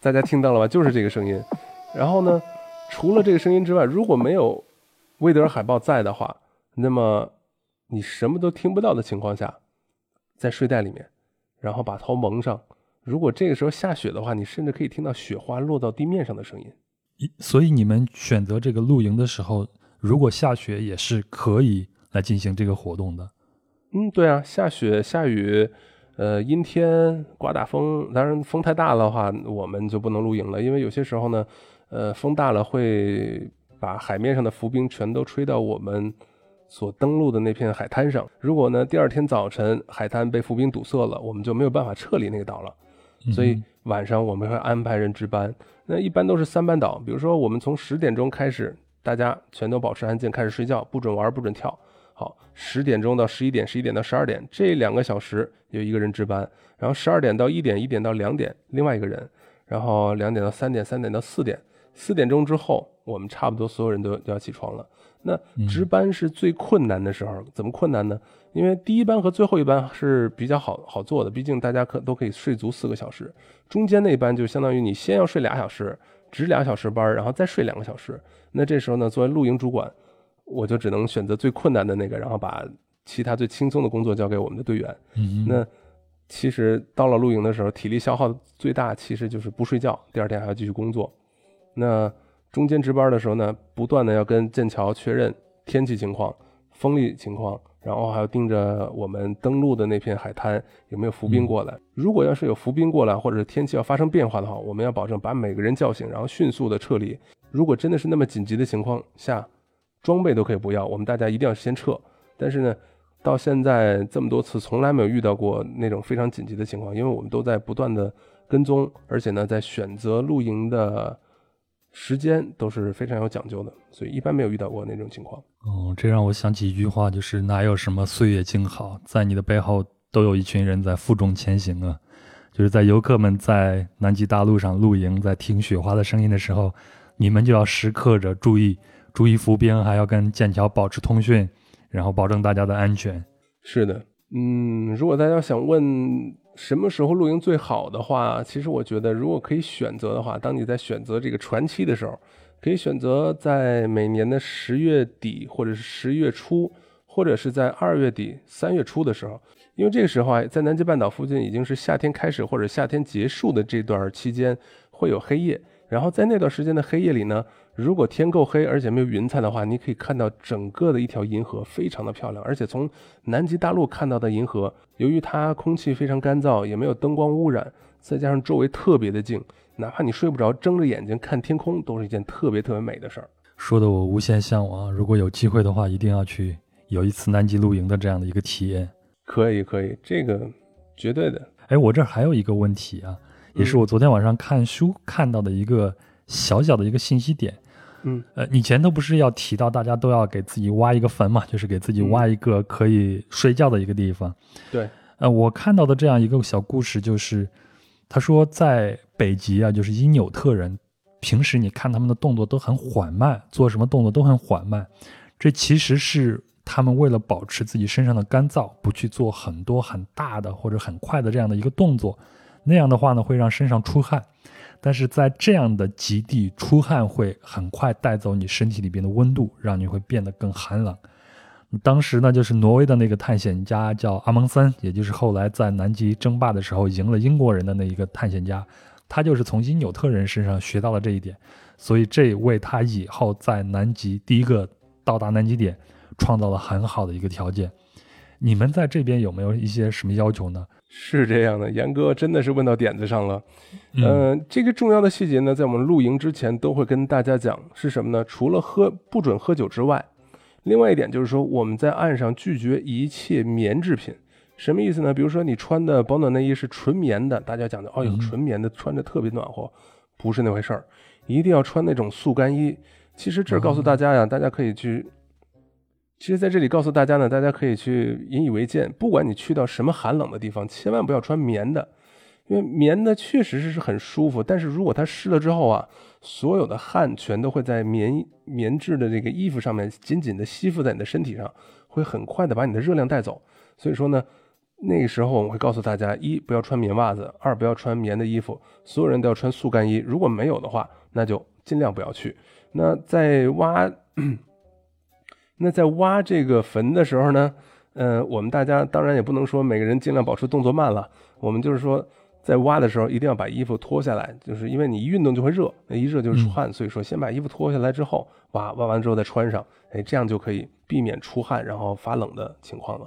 大家听到了吧？就是这个声音。然后呢，除了这个声音之外，如果没有威德尔海豹在的话，那么你什么都听不到的情况下，在睡袋里面，然后把头蒙上。如果这个时候下雪的话，你甚至可以听到雪花落到地面上的声音。所以你们选择这个露营的时候，如果下雪也是可以来进行这个活动的。嗯，对啊，下雪下雨。呃，阴天刮大风，当然风太大的话，我们就不能露营了，因为有些时候呢，呃，风大了会把海面上的浮冰全都吹到我们所登陆的那片海滩上。如果呢，第二天早晨海滩被浮冰堵塞了，我们就没有办法撤离那个岛了。所以晚上我们会安排人值班，那一般都是三班倒。比如说，我们从十点钟开始，大家全都保持安静，开始睡觉，不准玩，不准跳。好，十点钟到十一点，十一点到十二点这两个小时有一个人值班，然后十二点到一点，一点到两点另外一个人，然后两点到三点，三点到四点，四点钟之后我们差不多所有人都都要起床了。那值班是最困难的时候，怎么困难呢？因为第一班和最后一班是比较好好做的，毕竟大家可都可以睡足四个小时，中间那班就相当于你先要睡俩小时，值俩小时班，然后再睡两个小时。那这时候呢，作为露营主管。我就只能选择最困难的那个，然后把其他最轻松的工作交给我们的队员。那其实到了露营的时候，体力消耗最大，其实就是不睡觉，第二天还要继续工作。那中间值班的时候呢，不断的要跟剑桥确认天气情况、风力情况，然后还要盯着我们登陆的那片海滩有没有浮冰过来。如果要是有浮冰过来，或者是天气要发生变化的话，我们要保证把每个人叫醒，然后迅速的撤离。如果真的是那么紧急的情况下，装备都可以不要，我们大家一定要先撤。但是呢，到现在这么多次，从来没有遇到过那种非常紧急的情况，因为我们都在不断的跟踪，而且呢，在选择露营的时间都是非常有讲究的，所以一般没有遇到过那种情况。哦，这让我想起一句话，就是哪有什么岁月静好，在你的背后都有一群人在负重前行啊！就是在游客们在南极大陆上露营，在听雪花的声音的时候，你们就要时刻着注意。注意伏兵，还要跟剑桥保持通讯，然后保证大家的安全。是的，嗯，如果大家想问什么时候露营最好的话，其实我觉得，如果可以选择的话，当你在选择这个船期的时候，可以选择在每年的十月底，或者是十月初，或者是在二月底、三月初的时候，因为这个时候啊，在南极半岛附近已经是夏天开始或者夏天结束的这段期间，会有黑夜。然后在那段时间的黑夜里呢，如果天够黑，而且没有云彩的话，你可以看到整个的一条银河，非常的漂亮。而且从南极大陆看到的银河，由于它空气非常干燥，也没有灯光污染，再加上周围特别的静，哪怕你睡不着，睁着眼睛看天空，都是一件特别特别美的事儿。说的我无限向往，如果有机会的话，一定要去有一次南极露营的这样的一个体验。可以，可以，这个绝对的。哎，我这还有一个问题啊，也是我昨天晚上看书看到的一个小小的一个信息点。嗯，呃，你前头不是要提到大家都要给自己挖一个坟嘛，就是给自己挖一个可以睡觉的一个地方。对，呃，我看到的这样一个小故事就是，他说在北极啊，就是因纽特人。平时你看他们的动作都很缓慢，做什么动作都很缓慢，这其实是他们为了保持自己身上的干燥，不去做很多很大的或者很快的这样的一个动作。那样的话呢，会让身上出汗，但是在这样的极地出汗会很快带走你身体里边的温度，让你会变得更寒冷。当时呢，就是挪威的那个探险家叫阿蒙森，也就是后来在南极争霸的时候赢了英国人的那一个探险家。他就是从因纽特人身上学到了这一点，所以这为他以后在南极第一个到达南极点创造了很好的一个条件。你们在这边有没有一些什么要求呢？是这样的，严哥真的是问到点子上了。嗯，这个重要的细节呢，在我们露营之前都会跟大家讲，是什么呢？除了喝不准喝酒之外，另外一点就是说我们在岸上拒绝一切棉制品。什么意思呢？比如说你穿的保暖内衣是纯棉的，大家讲的哦，有纯棉的穿着特别暖和，不是那回事儿，一定要穿那种速干衣。其实这儿告诉大家呀，大家可以去，其实在这里告诉大家呢，大家可以去引以为戒。不管你去到什么寒冷的地方，千万不要穿棉的，因为棉的确实是是很舒服，但是如果它湿了之后啊，所有的汗全都会在棉棉质的这个衣服上面紧紧的吸附在你的身体上，会很快的把你的热量带走。所以说呢。那个时候我们会告诉大家：一不要穿棉袜子，二不要穿棉的衣服，所有人都要穿速干衣。如果没有的话，那就尽量不要去。那在挖，那在挖这个坟的时候呢，呃，我们大家当然也不能说每个人尽量保持动作慢了。我们就是说，在挖的时候一定要把衣服脱下来，就是因为你一运动就会热，那一热就是出汗，所以说先把衣服脱下来之后挖，挖完之后再穿上，哎，这样就可以避免出汗然后发冷的情况了。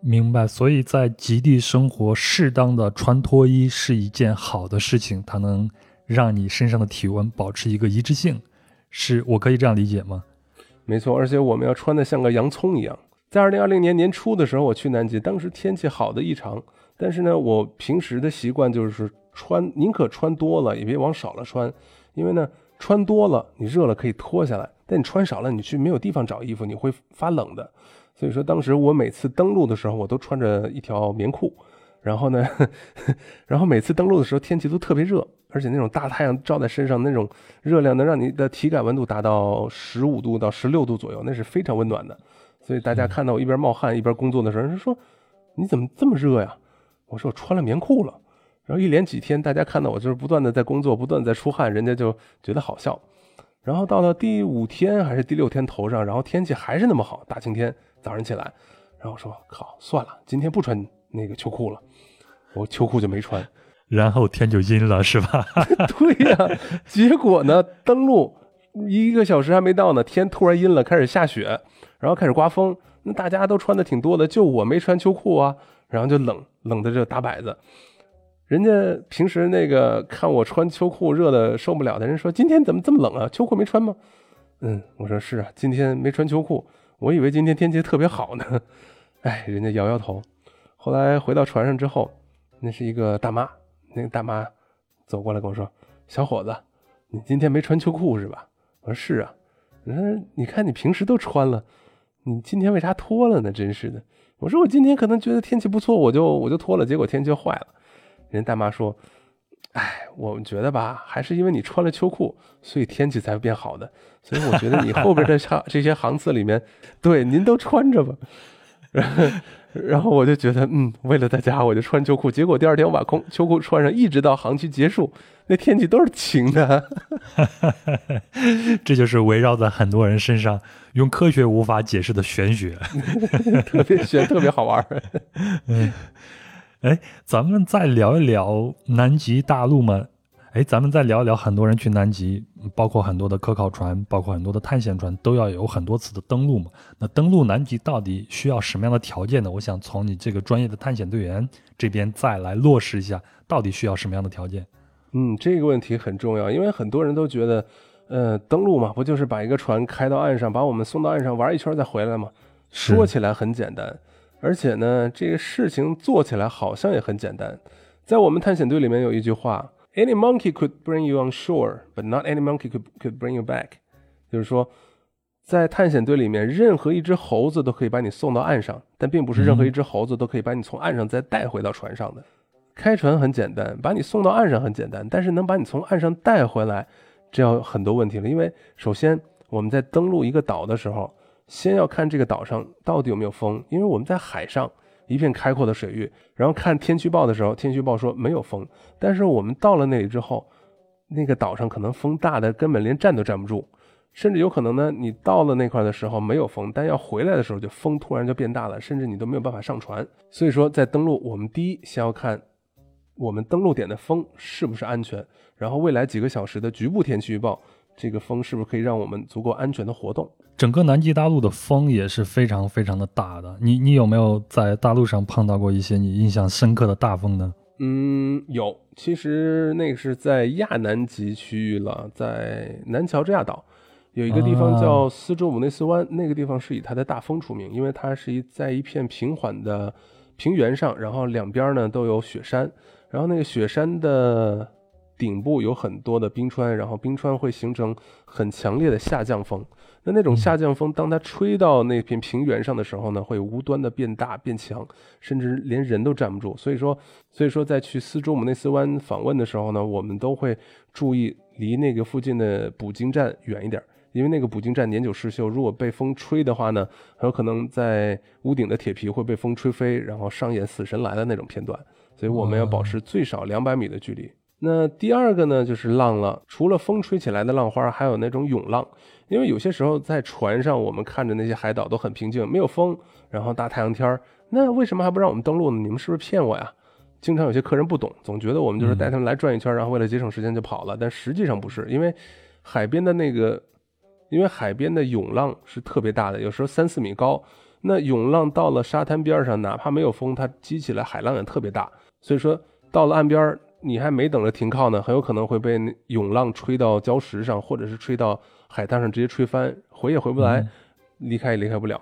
明白，所以在极地生活，适当的穿脱衣是一件好的事情，它能让你身上的体温保持一个一致性，是我可以这样理解吗？没错，而且我们要穿的像个洋葱一样。在二零二零年年初的时候，我去南极，当时天气好的异常，但是呢，我平时的习惯就是穿，宁可穿多了，也别往少了穿，因为呢，穿多了你热了可以脱下来，但你穿少了，你去没有地方找衣服，你会发冷的。所以说，当时我每次登陆的时候，我都穿着一条棉裤，然后呢，[LAUGHS] 然后每次登陆的时候天气都特别热，而且那种大太阳照在身上，那种热量能让你的体感温度达到十五度到十六度左右，那是非常温暖的。所以大家看到我一边冒汗一边工作的时候，人说你怎么这么热呀？我说我穿了棉裤了。然后一连几天，大家看到我就是不断的在工作，不断在出汗，人家就觉得好笑。然后到了第五天还是第六天头上，然后天气还是那么好，大晴天。早上起来，然后我说靠，算了，今天不穿那个秋裤了，我秋裤就没穿，[LAUGHS] 然后天就阴了，是吧？[LAUGHS] 对呀，结果呢，登陆一个小时还没到呢，天突然阴了，开始下雪，然后开始刮风，那大家都穿的挺多的，就我没穿秋裤啊，然后就冷冷的就打摆子，人家平时那个看我穿秋裤热的受不了的人说，今天怎么这么冷啊？秋裤没穿吗？嗯，我说是啊，今天没穿秋裤。我以为今天天气特别好呢，[LAUGHS] 哎，人家摇摇头。后来回到船上之后，那是一个大妈，那个大妈走过来跟我说：“小伙子，你今天没穿秋裤是吧？”我说：“是啊。”你说：“你看你平时都穿了，你今天为啥脱了呢？真是的。”我说：“我今天可能觉得天气不错，我就我就脱了，结果天气坏了。”人大妈说。哎，我们觉得吧，还是因为你穿了秋裤，所以天气才会变好的。所以我觉得你后边的 [LAUGHS] 行这些行次里面，对您都穿着吧。[LAUGHS] 然后我就觉得，嗯，为了大家，我就穿秋裤。结果第二天我把空秋裤穿上，一直到航期结束，那天气都是晴的。[LAUGHS] 这就是围绕在很多人身上，用科学无法解释的玄学，[LAUGHS] 特别玄，特别好玩。[LAUGHS] 嗯。哎，咱们再聊一聊南极大陆嘛。哎，咱们再聊一聊，很多人去南极，包括很多的科考船，包括很多的探险船，都要有很多次的登陆嘛。那登陆南极到底需要什么样的条件呢？我想从你这个专业的探险队员这边再来落实一下，到底需要什么样的条件？嗯，这个问题很重要，因为很多人都觉得，呃，登陆嘛，不就是把一个船开到岸上，把我们送到岸上玩一圈再回来嘛？说起来很简单，而且呢，这个事情做起来好像也很简单。在我们探险队里面有一句话。Any monkey could bring you on shore, but not any monkey could could bring you back。就是说，在探险队里面，任何一只猴子都可以把你送到岸上，但并不是任何一只猴子都可以把你从岸上再带回到船上的。开船很简单，把你送到岸上很简单，但是能把你从岸上带回来，这要很多问题了。因为首先我们在登陆一个岛的时候，先要看这个岛上到底有没有风，因为我们在海上。一片开阔的水域，然后看天气预报的时候，天气预报说没有风。但是我们到了那里之后，那个岛上可能风大的根本连站都站不住，甚至有可能呢，你到了那块的时候没有风，但要回来的时候就风突然就变大了，甚至你都没有办法上船。所以说，在登陆，我们第一先要看我们登陆点的风是不是安全，然后未来几个小时的局部天气预报。这个风是不是可以让我们足够安全的活动？整个南极大陆的风也是非常非常的大的。你你有没有在大陆上碰到过一些你印象深刻的大风呢？嗯，有。其实那个是在亚南极区域了，在南乔治亚岛有一个地方叫斯州姆内斯湾，那个地方是以它的大风出名，因为它是一在一片平缓的平原上，然后两边呢都有雪山，然后那个雪山的。顶部有很多的冰川，然后冰川会形成很强烈的下降风。那那种下降风，当它吹到那片平原上的时候呢，会无端的变大变强，甚至连人都站不住。所以说，所以说在去斯朱姆内斯湾访问的时候呢，我们都会注意离那个附近的捕鲸站远一点，因为那个捕鲸站年久失修，如果被风吹的话呢，很有可能在屋顶的铁皮会被风吹飞，然后上演死神来的那种片段。所以我们要保持最少两百米的距离。那第二个呢，就是浪了。除了风吹起来的浪花，还有那种涌浪。因为有些时候在船上，我们看着那些海岛都很平静，没有风，然后大太阳天儿，那为什么还不让我们登陆呢？你们是不是骗我呀？经常有些客人不懂，总觉得我们就是带他们来转一圈，然后为了节省时间就跑了。但实际上不是，因为海边的那个，因为海边的涌浪是特别大的，有时候三四米高。那涌浪到了沙滩边上，哪怕没有风，它激起来海浪也特别大。所以说到了岸边。你还没等着停靠呢，很有可能会被涌浪吹到礁石上，或者是吹到海滩上，直接吹翻，回也回不来，离开也离开不了。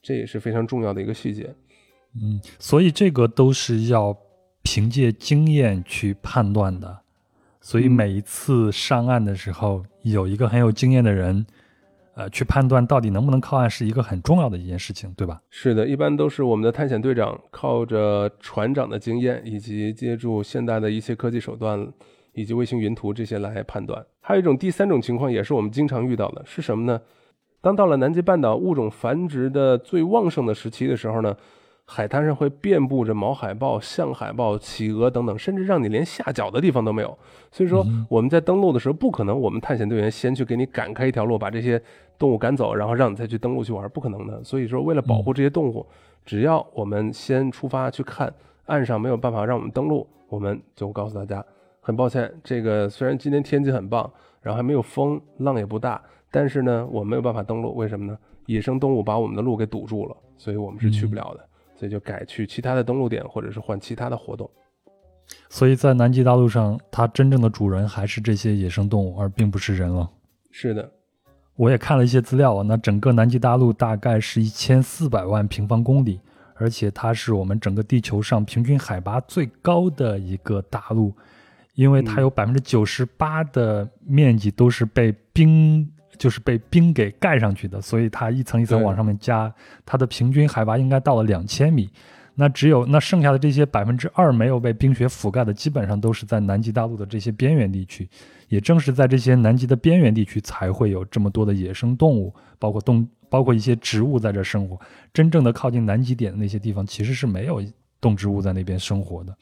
这也是非常重要的一个细节。嗯，所以这个都是要凭借经验去判断的。所以每一次上岸的时候，有一个很有经验的人。呃，去判断到底能不能靠岸是一个很重要的一件事情，对吧？是的，一般都是我们的探险队长靠着船长的经验，以及借助现代的一些科技手段，以及卫星云图这些来判断。还有一种第三种情况，也是我们经常遇到的，是什么呢？当到了南极半岛物种繁殖的最旺盛的时期的时候呢？海滩上会遍布着毛海豹、象海豹、企鹅等等，甚至让你连下脚的地方都没有。所以说，我们在登陆的时候，不可能我们探险队员先去给你赶开一条路，把这些动物赶走，然后让你再去登陆去玩，不可能的。所以说，为了保护这些动物，只要我们先出发去看岸上没有办法让我们登陆，我们就告诉大家，很抱歉，这个虽然今天天气很棒，然后还没有风，浪也不大，但是呢，我没有办法登陆。为什么呢？野生动物把我们的路给堵住了，所以我们是去不了的。所以就改去其他的登陆点，或者是换其他的活动。所以在南极大陆上，它真正的主人还是这些野生动物，而并不是人了。是的，我也看了一些资料啊。那整个南极大陆大概是一千四百万平方公里，而且它是我们整个地球上平均海拔最高的一个大陆，因为它有百分之九十八的面积都是被冰。就是被冰给盖上去的，所以它一层一层往上面加，它的平均海拔应该到了两千米。那只有那剩下的这些百分之二没有被冰雪覆盖的，基本上都是在南极大陆的这些边缘地区。也正是在这些南极的边缘地区，才会有这么多的野生动物，包括动，包括一些植物在这生活。真正的靠近南极点的那些地方，其实是没有动植物在那边生活的。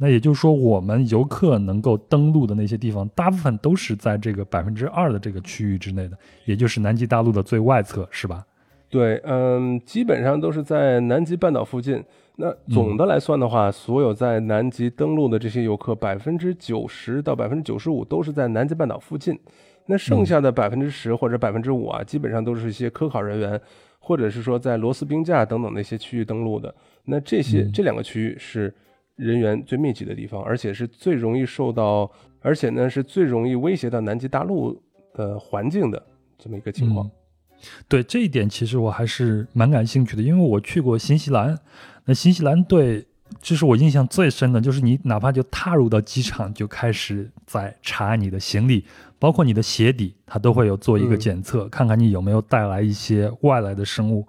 那也就是说，我们游客能够登陆的那些地方，大部分都是在这个百分之二的这个区域之内的，也就是南极大陆的最外侧，是吧？对，嗯，基本上都是在南极半岛附近。那总的来算的话，所有在南极登陆的这些游客，百分之九十到百分之九十五都是在南极半岛附近。那剩下的百分之十或者百分之五啊，基本上都是一些科考人员，或者是说在罗斯冰架等等那些区域登陆的。那这些这两个区域是人员最密集的地方，而且是最容易受到，而且呢是最容易威胁到南极大陆的环境的这么一个情况。对这一点，其实我还是蛮感兴趣的，因为我去过新西兰。那新西兰对，这是我印象最深的，就是你哪怕就踏入到机场，就开始在查你的行李，包括你的鞋底，它都会有做一个检测，看看你有没有带来一些外来的生物。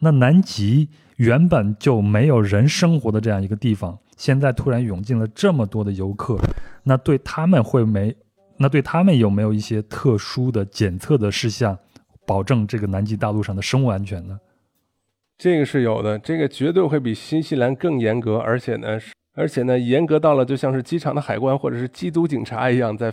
那南极原本就没有人生活的这样一个地方，现在突然涌进了这么多的游客，那对他们会没？那对他们有没有一些特殊的检测的事项？保证这个南极大陆上的生物安全呢？这个是有的，这个绝对会比新西兰更严格，而且呢，而且呢，严格到了就像是机场的海关或者是缉毒警察一样，在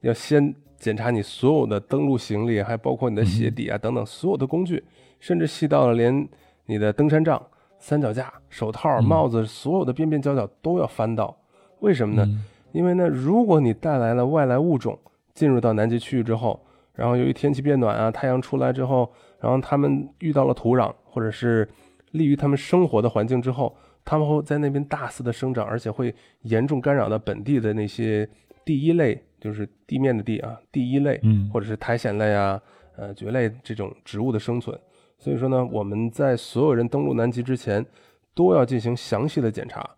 要先检查你所有的登陆行李，还包括你的鞋底啊等等所有的工具，甚至细到了连你的登山杖、三脚架、手套、帽子，所有的边边角角都要翻到。为什么呢？因为呢，如果你带来了外来物种进入到南极区域之后。然后由于天气变暖啊，太阳出来之后，然后他们遇到了土壤或者是利于他们生活的环境之后，他们会在那边大肆的生长，而且会严重干扰到本地的那些第一类，就是地面的地啊，第一类，嗯，或者是苔藓类啊，呃，蕨类这种植物的生存。所以说呢，我们在所有人登陆南极之前，都要进行详细的检查。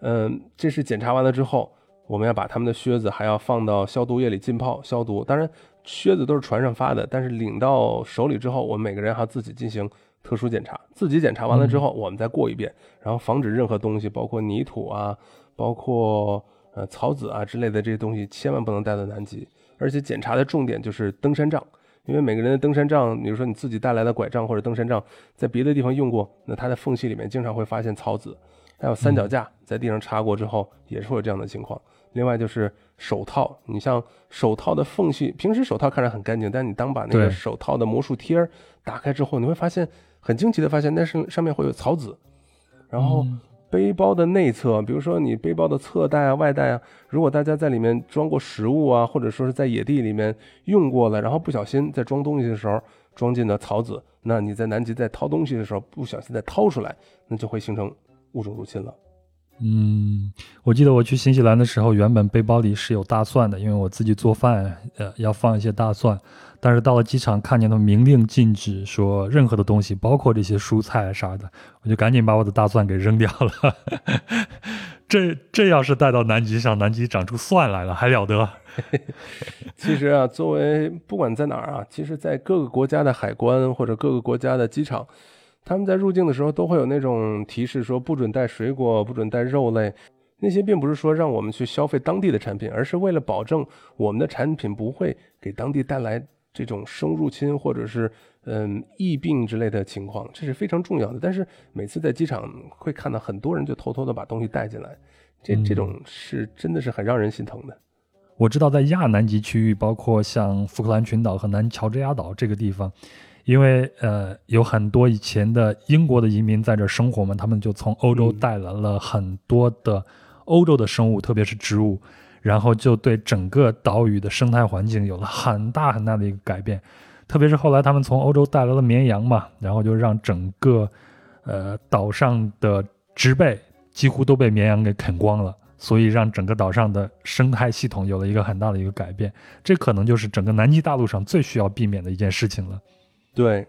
嗯，这是检查完了之后，我们要把他们的靴子还要放到消毒液里浸泡消毒。当然。靴子都是船上发的，但是领到手里之后，我们每个人还要自己进行特殊检查。自己检查完了之后，我们再过一遍，然后防止任何东西，包括泥土啊，包括呃草籽啊之类的这些东西，千万不能带到南极。而且检查的重点就是登山杖，因为每个人的登山杖，比如说你自己带来的拐杖或者登山杖，在别的地方用过，那它的缝隙里面经常会发现草籽。还有三脚架，在地上插过之后，也是会有这样的情况。另外就是手套，你像手套的缝隙，平时手套看着很干净，但你当把那个手套的魔术贴儿打开之后，你会发现很惊奇的发现，那是上面会有草籽。然后背包的内侧，比如说你背包的侧袋啊、外袋啊，如果大家在里面装过食物啊，或者说是在野地里面用过了，然后不小心在装东西的时候装进了草籽，那你在南极在掏东西的时候不小心再掏出来，那就会形成物种入侵了。嗯，我记得我去新西兰的时候，原本背包里是有大蒜的，因为我自己做饭，呃，要放一些大蒜。但是到了机场，看见他们明令禁止说任何的东西，包括这些蔬菜啥的，我就赶紧把我的大蒜给扔掉了。[LAUGHS] 这这要是带到南极上，南极长出蒜来了，还了得？[LAUGHS] 其实啊，作为不管在哪儿啊，其实在各个国家的海关或者各个国家的机场。他们在入境的时候都会有那种提示，说不准带水果，不准带肉类。那些并不是说让我们去消费当地的产品，而是为了保证我们的产品不会给当地带来这种生入侵或者是嗯疫病之类的情况，这是非常重要的。但是每次在机场会看到很多人就偷偷的把东西带进来，这这种是真的是很让人心疼的。我知道在亚南极区域，包括像福克兰群岛和南乔治亚岛这个地方。因为呃有很多以前的英国的移民在这生活嘛，他们就从欧洲带来了很多的欧洲的生物，特别是植物，然后就对整个岛屿的生态环境有了很大很大的一个改变。特别是后来他们从欧洲带来了绵羊嘛，然后就让整个呃岛上的植被几乎都被绵羊给啃光了，所以让整个岛上的生态系统有了一个很大的一个改变。这可能就是整个南极大陆上最需要避免的一件事情了。对，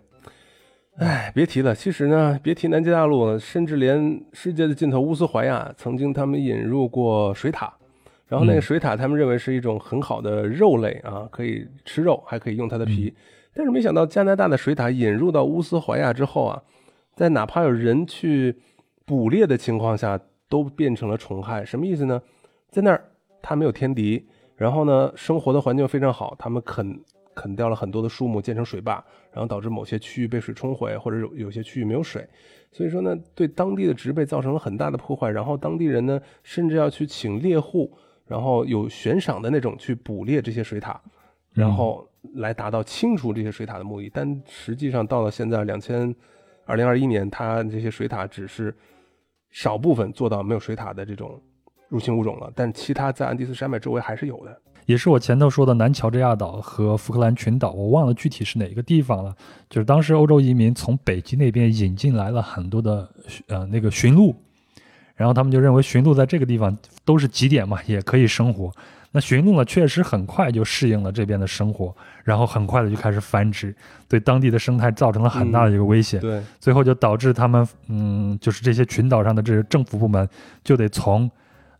哎，别提了。其实呢，别提南极大陆，甚至连世界的尽头乌斯怀亚，曾经他们引入过水獭，然后那个水獭他们认为是一种很好的肉类啊，可以吃肉，还可以用它的皮。但是没想到加拿大的水獭引入到乌斯怀亚之后啊，在哪怕有人去捕猎的情况下，都变成了虫害。什么意思呢？在那儿它没有天敌，然后呢，生活的环境非常好，它们啃。啃掉了很多的树木，建成水坝，然后导致某些区域被水冲毁，或者有有些区域没有水，所以说呢，对当地的植被造成了很大的破坏。然后当地人呢，甚至要去请猎户，然后有悬赏的那种去捕猎这些水獭，然后来达到清除这些水獭的目的。但实际上到了现在两千二零二一年，它这些水獭只是少部分做到没有水獭的这种入侵物种了，但其他在安第斯山脉周围还是有的。也是我前头说的南乔治亚岛和福克兰群岛，我忘了具体是哪个地方了。就是当时欧洲移民从北极那边引进来了很多的呃那个驯鹿，然后他们就认为驯鹿在这个地方都是极点嘛，也可以生活。那驯鹿呢，确实很快就适应了这边的生活，然后很快的就开始繁殖，对当地的生态造成了很大的一个威胁。对，最后就导致他们嗯，就是这些群岛上的这些政府部门就得从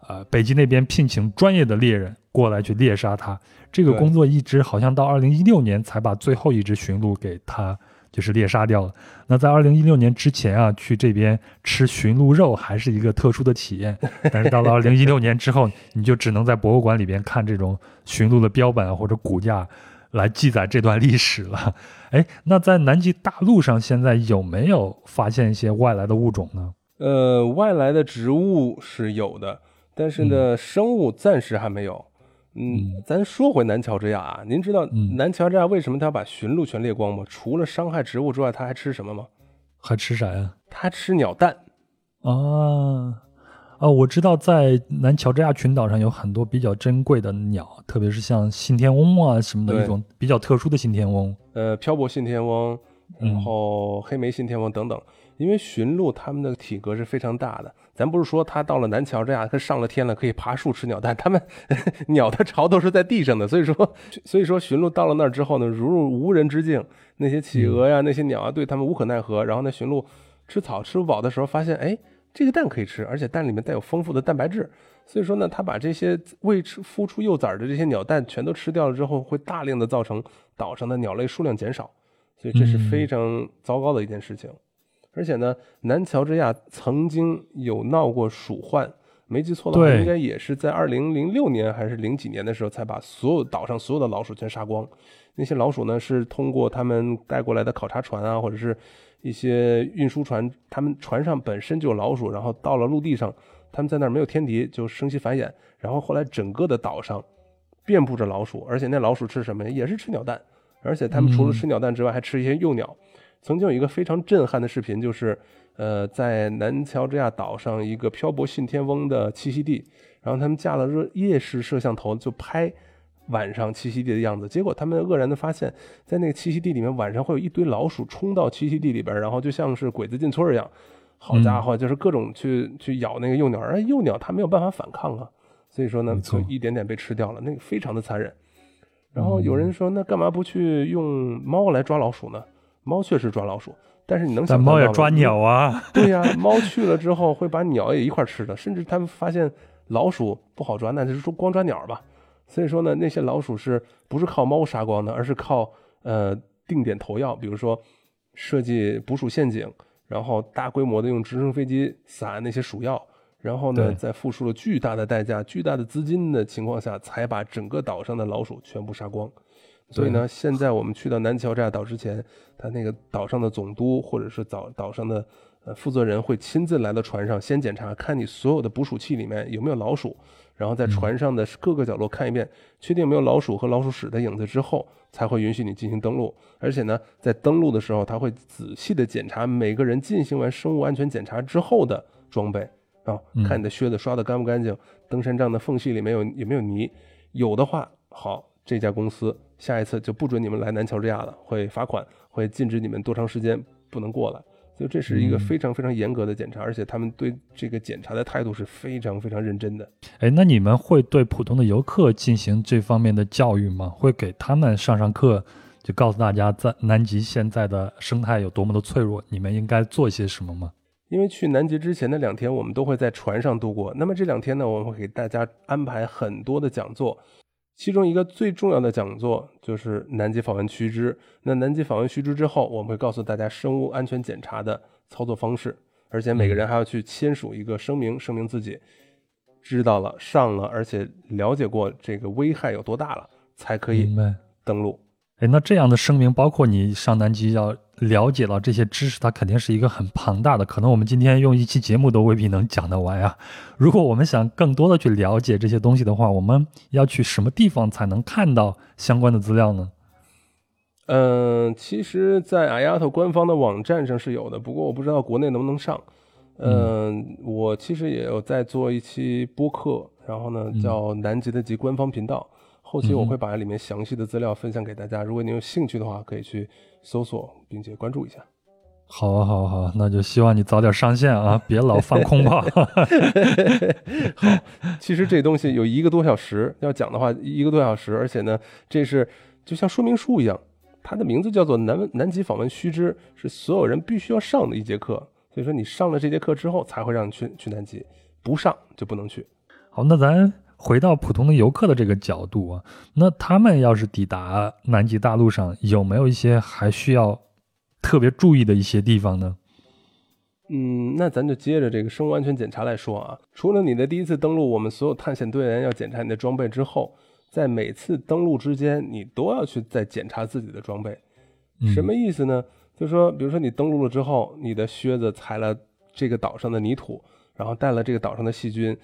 呃北极那边聘请专业的猎人。过来去猎杀它，这个工作一直好像到二零一六年才把最后一只驯鹿给它就是猎杀掉了。那在二零一六年之前啊，去这边吃驯鹿肉还是一个特殊的体验，[LAUGHS] 但是到了二零一六年之后，你就只能在博物馆里边看这种驯鹿的标本或者骨架来记载这段历史了。[LAUGHS] 哎，那在南极大陆上现在有没有发现一些外来的物种呢？呃，外来的植物是有的，但是呢，生物暂时还没有。嗯，咱说回南乔治亚啊，您知道南乔治亚为什么他要把驯鹿全猎光吗？除了伤害植物之外，他还吃什么吗？还吃啥呀？他吃鸟蛋。啊啊，我知道在南乔治亚群岛上有很多比较珍贵的鸟，特别是像信天翁啊什么的一种比较特殊的信天翁。呃，漂泊信天翁，然后黑莓信天翁等等。因为驯鹿它们的体格是非常大的，咱不是说它到了南乔治亚，它上了天了可以爬树吃鸟蛋，它们 [LAUGHS] 鸟的巢都是在地上的，所以说，[LAUGHS] 所以说驯鹿到了那儿之后呢，如入无人之境，那些企鹅呀，那些鸟啊，对它们无可奈何。然后那驯鹿吃草吃不饱的时候，发现哎，这个蛋可以吃，而且蛋里面带有丰富的蛋白质，所以说呢，它把这些未吃孵出幼崽的这些鸟蛋全都吃掉了之后，会大量的造成岛上的鸟类数量减少，所以这是非常糟糕的一件事情。而且呢，南乔治亚曾经有闹过鼠患，没记错的话，应该也是在二零零六年还是零几年的时候，才把所有岛上所有的老鼠全杀光。那些老鼠呢，是通过他们带过来的考察船啊，或者是一些运输船，他们船上本身就有老鼠，然后到了陆地上，他们在那儿没有天敌，就生息繁衍。然后后来整个的岛上遍布着老鼠，而且那老鼠吃什么呀？也是吃鸟蛋，而且他们除了吃鸟蛋之外，还吃一些幼鸟。曾经有一个非常震撼的视频，就是，呃，在南乔治亚岛上一个漂泊信天翁的栖息地，然后他们架了热夜视摄像头，就拍晚上栖息地的样子。结果他们愕然的发现，在那个栖息地里面，晚上会有一堆老鼠冲到栖息地里边，然后就像是鬼子进村一样，好家伙，就是各种去去咬那个幼鸟，而幼鸟它没有办法反抗啊，所以说呢，就一点点被吃掉了，那个非常的残忍。然后有人说，那干嘛不去用猫来抓老鼠呢？猫确实抓老鼠，但是你能想猫也抓鸟啊？[LAUGHS] 对呀，猫去了之后会把鸟也一块吃的，甚至他们发现老鼠不好抓，那就是说光抓鸟吧。所以说呢，那些老鼠是不是靠猫杀光的，而是靠呃定点投药，比如说设计捕鼠陷阱，然后大规模的用直升飞机撒那些鼠药，然后呢，在付出了巨大的代价、巨大的资金的情况下，才把整个岛上的老鼠全部杀光。所以呢，现在我们去到南乔治亚岛之前，他那个岛上的总督或者是岛岛上的呃负责人会亲自来到船上，先检查看你所有的捕鼠器里面有没有老鼠，然后在船上的各个角落看一遍，确定没有老鼠和老鼠屎的影子之后，才会允许你进行登陆。而且呢，在登陆的时候，他会仔细的检查每个人进行完生物安全检查之后的装备啊，看你的靴子刷的干不干净，登山杖的缝隙里面有有没有泥，有的话好。这家公司下一次就不准你们来南乔治亚了，会罚款，会禁止你们多长时间不能过来。所以这是一个非常非常严格的检查，而且他们对这个检查的态度是非常非常认真的。哎，那你们会对普通的游客进行这方面的教育吗？会给他们上上课，就告诉大家在南极现在的生态有多么的脆弱，你们应该做些什么吗？因为去南极之前的两天，我们都会在船上度过。那么这两天呢，我们会给大家安排很多的讲座。其中一个最重要的讲座就是南极访问须知。那南极访问须知之后，我们会告诉大家生物安全检查的操作方式，而且每个人还要去签署一个声明，声明自己知道了、上了，而且了解过这个危害有多大了，才可以登陆。哎，那这样的声明，包括你上南极要了解到这些知识，它肯定是一个很庞大的，可能我们今天用一期节目都未必能讲得完呀。如果我们想更多的去了解这些东西的话，我们要去什么地方才能看到相关的资料呢？嗯，其实，在 IATA 官方的网站上是有的，不过我不知道国内能不能上。嗯，我其实也有在做一期播客，然后呢叫南极的极官方频道，后期我会把里面详细的资料分享给大家，如果你有兴趣的话，可以去搜索并且关注一下。好啊，好啊，好，那就希望你早点上线啊，别老放空炮。[LAUGHS] 好，其实这东西有一个多小时要讲的话，一个多小时，而且呢，这是就像说明书一样，它的名字叫做南南极访问须知，是所有人必须要上的一节课。所以说，你上了这节课之后，才会让你去去南极，不上就不能去。好，那咱回到普通的游客的这个角度啊，那他们要是抵达南极大陆上，有没有一些还需要？特别注意的一些地方呢？嗯，那咱就接着这个生物安全检查来说啊。除了你的第一次登陆，我们所有探险队员要检查你的装备之后，在每次登陆之间，你都要去再检查自己的装备。什么意思呢？就是说，比如说你登陆了之后，你的靴子踩了这个岛上的泥土，然后带了这个岛上的细菌。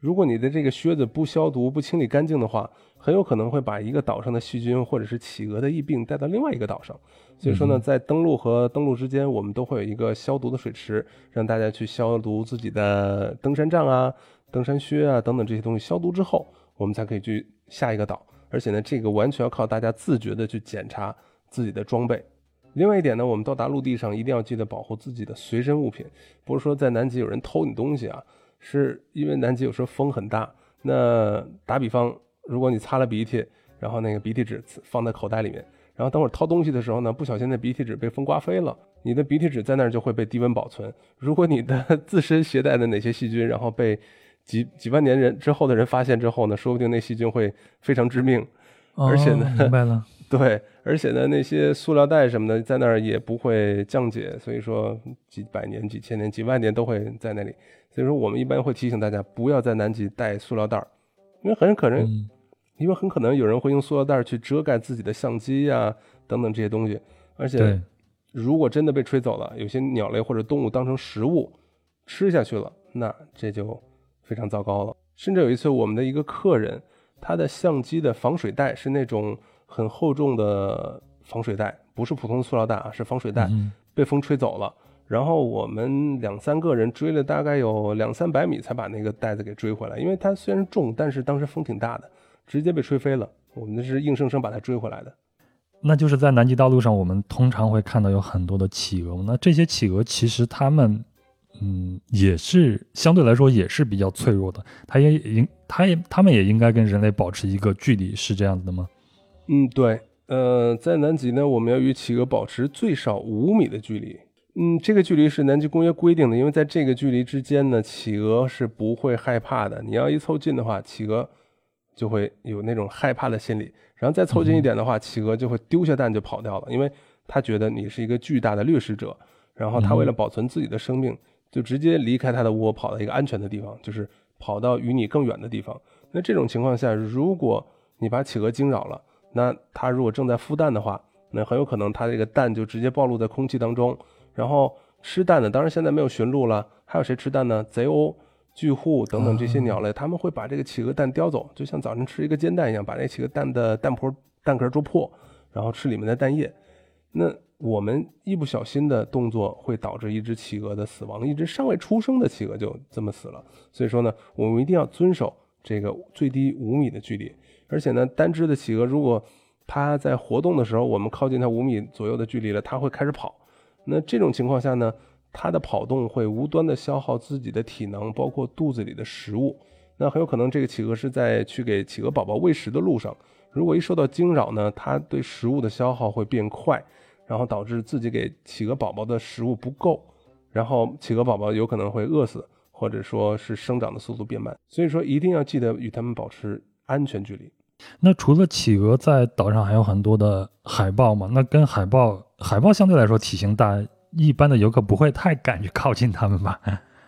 如果你的这个靴子不消毒、不清理干净的话，很有可能会把一个岛上的细菌或者是企鹅的疫病带到另外一个岛上。所以说呢，在登陆和登陆之间，我们都会有一个消毒的水池，让大家去消毒自己的登山杖啊、登山靴啊等等这些东西。消毒之后，我们才可以去下一个岛。而且呢，这个完全要靠大家自觉的去检查自己的装备。另外一点呢，我们到达陆地上一定要记得保护自己的随身物品，不是说在南极有人偷你东西啊，是因为南极有时候风很大。那打比方，如果你擦了鼻涕，然后那个鼻涕纸放在口袋里面。然后等会儿掏东西的时候呢，不小心那鼻涕纸被风刮飞了，你的鼻涕纸在那儿就会被低温保存。如果你的自身携带的哪些细菌，然后被几几万年人之后的人发现之后呢，说不定那细菌会非常致命。而且呢，明白了。[LAUGHS] 对，而且呢，那些塑料袋什么的在那儿也不会降解，所以说几百年、几千年、几万年都会在那里。所以说，我们一般会提醒大家不要在南极带塑料袋儿，因为很可能。因为很可能有人会用塑料袋去遮盖自己的相机呀，等等这些东西。而且，如果真的被吹走了，有些鸟类或者动物当成食物吃下去了，那这就非常糟糕了。甚至有一次，我们的一个客人，他的相机的防水袋是那种很厚重的防水袋，不是普通的塑料袋啊，是防水袋，被风吹走了。然后我们两三个人追了大概有两三百米，才把那个袋子给追回来。因为它虽然重，但是当时风挺大的。直接被吹飞了，我们是硬生生把它追回来的。那就是在南极大陆上，我们通常会看到有很多的企鹅。那这些企鹅其实它们，嗯，也是相对来说也是比较脆弱的。它也应，它也，它们也应该跟人类保持一个距离，是这样子的吗？嗯，对。呃，在南极呢，我们要与企鹅保持最少五米的距离。嗯，这个距离是南极公约规定的，因为在这个距离之间呢，企鹅是不会害怕的。你要一凑近的话，企鹅。就会有那种害怕的心理，然后再凑近一点的话，企鹅就会丢下蛋就跑掉了，因为它觉得你是一个巨大的掠食者，然后它为了保存自己的生命，就直接离开它的窝，跑到一个安全的地方，就是跑到与你更远的地方。那这种情况下，如果你把企鹅惊扰了，那它如果正在孵蛋的话，那很有可能它这个蛋就直接暴露在空气当中，然后吃蛋的，当然现在没有驯鹿了，还有谁吃蛋呢？贼鸥。巨户等等这些鸟类，他们会把这个企鹅蛋叼走，就像早晨吃一个煎蛋一样，把那企鹅蛋的蛋壳蛋壳啄破，然后吃里面的蛋液。那我们一不小心的动作会导致一只企鹅的死亡，一只尚未出生的企鹅就这么死了。所以说呢，我们一定要遵守这个最低五米的距离。而且呢，单只的企鹅如果它在活动的时候，我们靠近它五米左右的距离了，它会开始跑。那这种情况下呢？它的跑动会无端的消耗自己的体能，包括肚子里的食物。那很有可能这个企鹅是在去给企鹅宝宝喂食的路上。如果一受到惊扰呢，它对食物的消耗会变快，然后导致自己给企鹅宝宝的食物不够，然后企鹅宝宝有可能会饿死，或者说是生长的速度变慢。所以说一定要记得与它们保持安全距离。那除了企鹅，在岛上还有很多的海豹嘛？那跟海豹，海豹相对来说体型大。一般的游客不会太敢去靠近它们吧？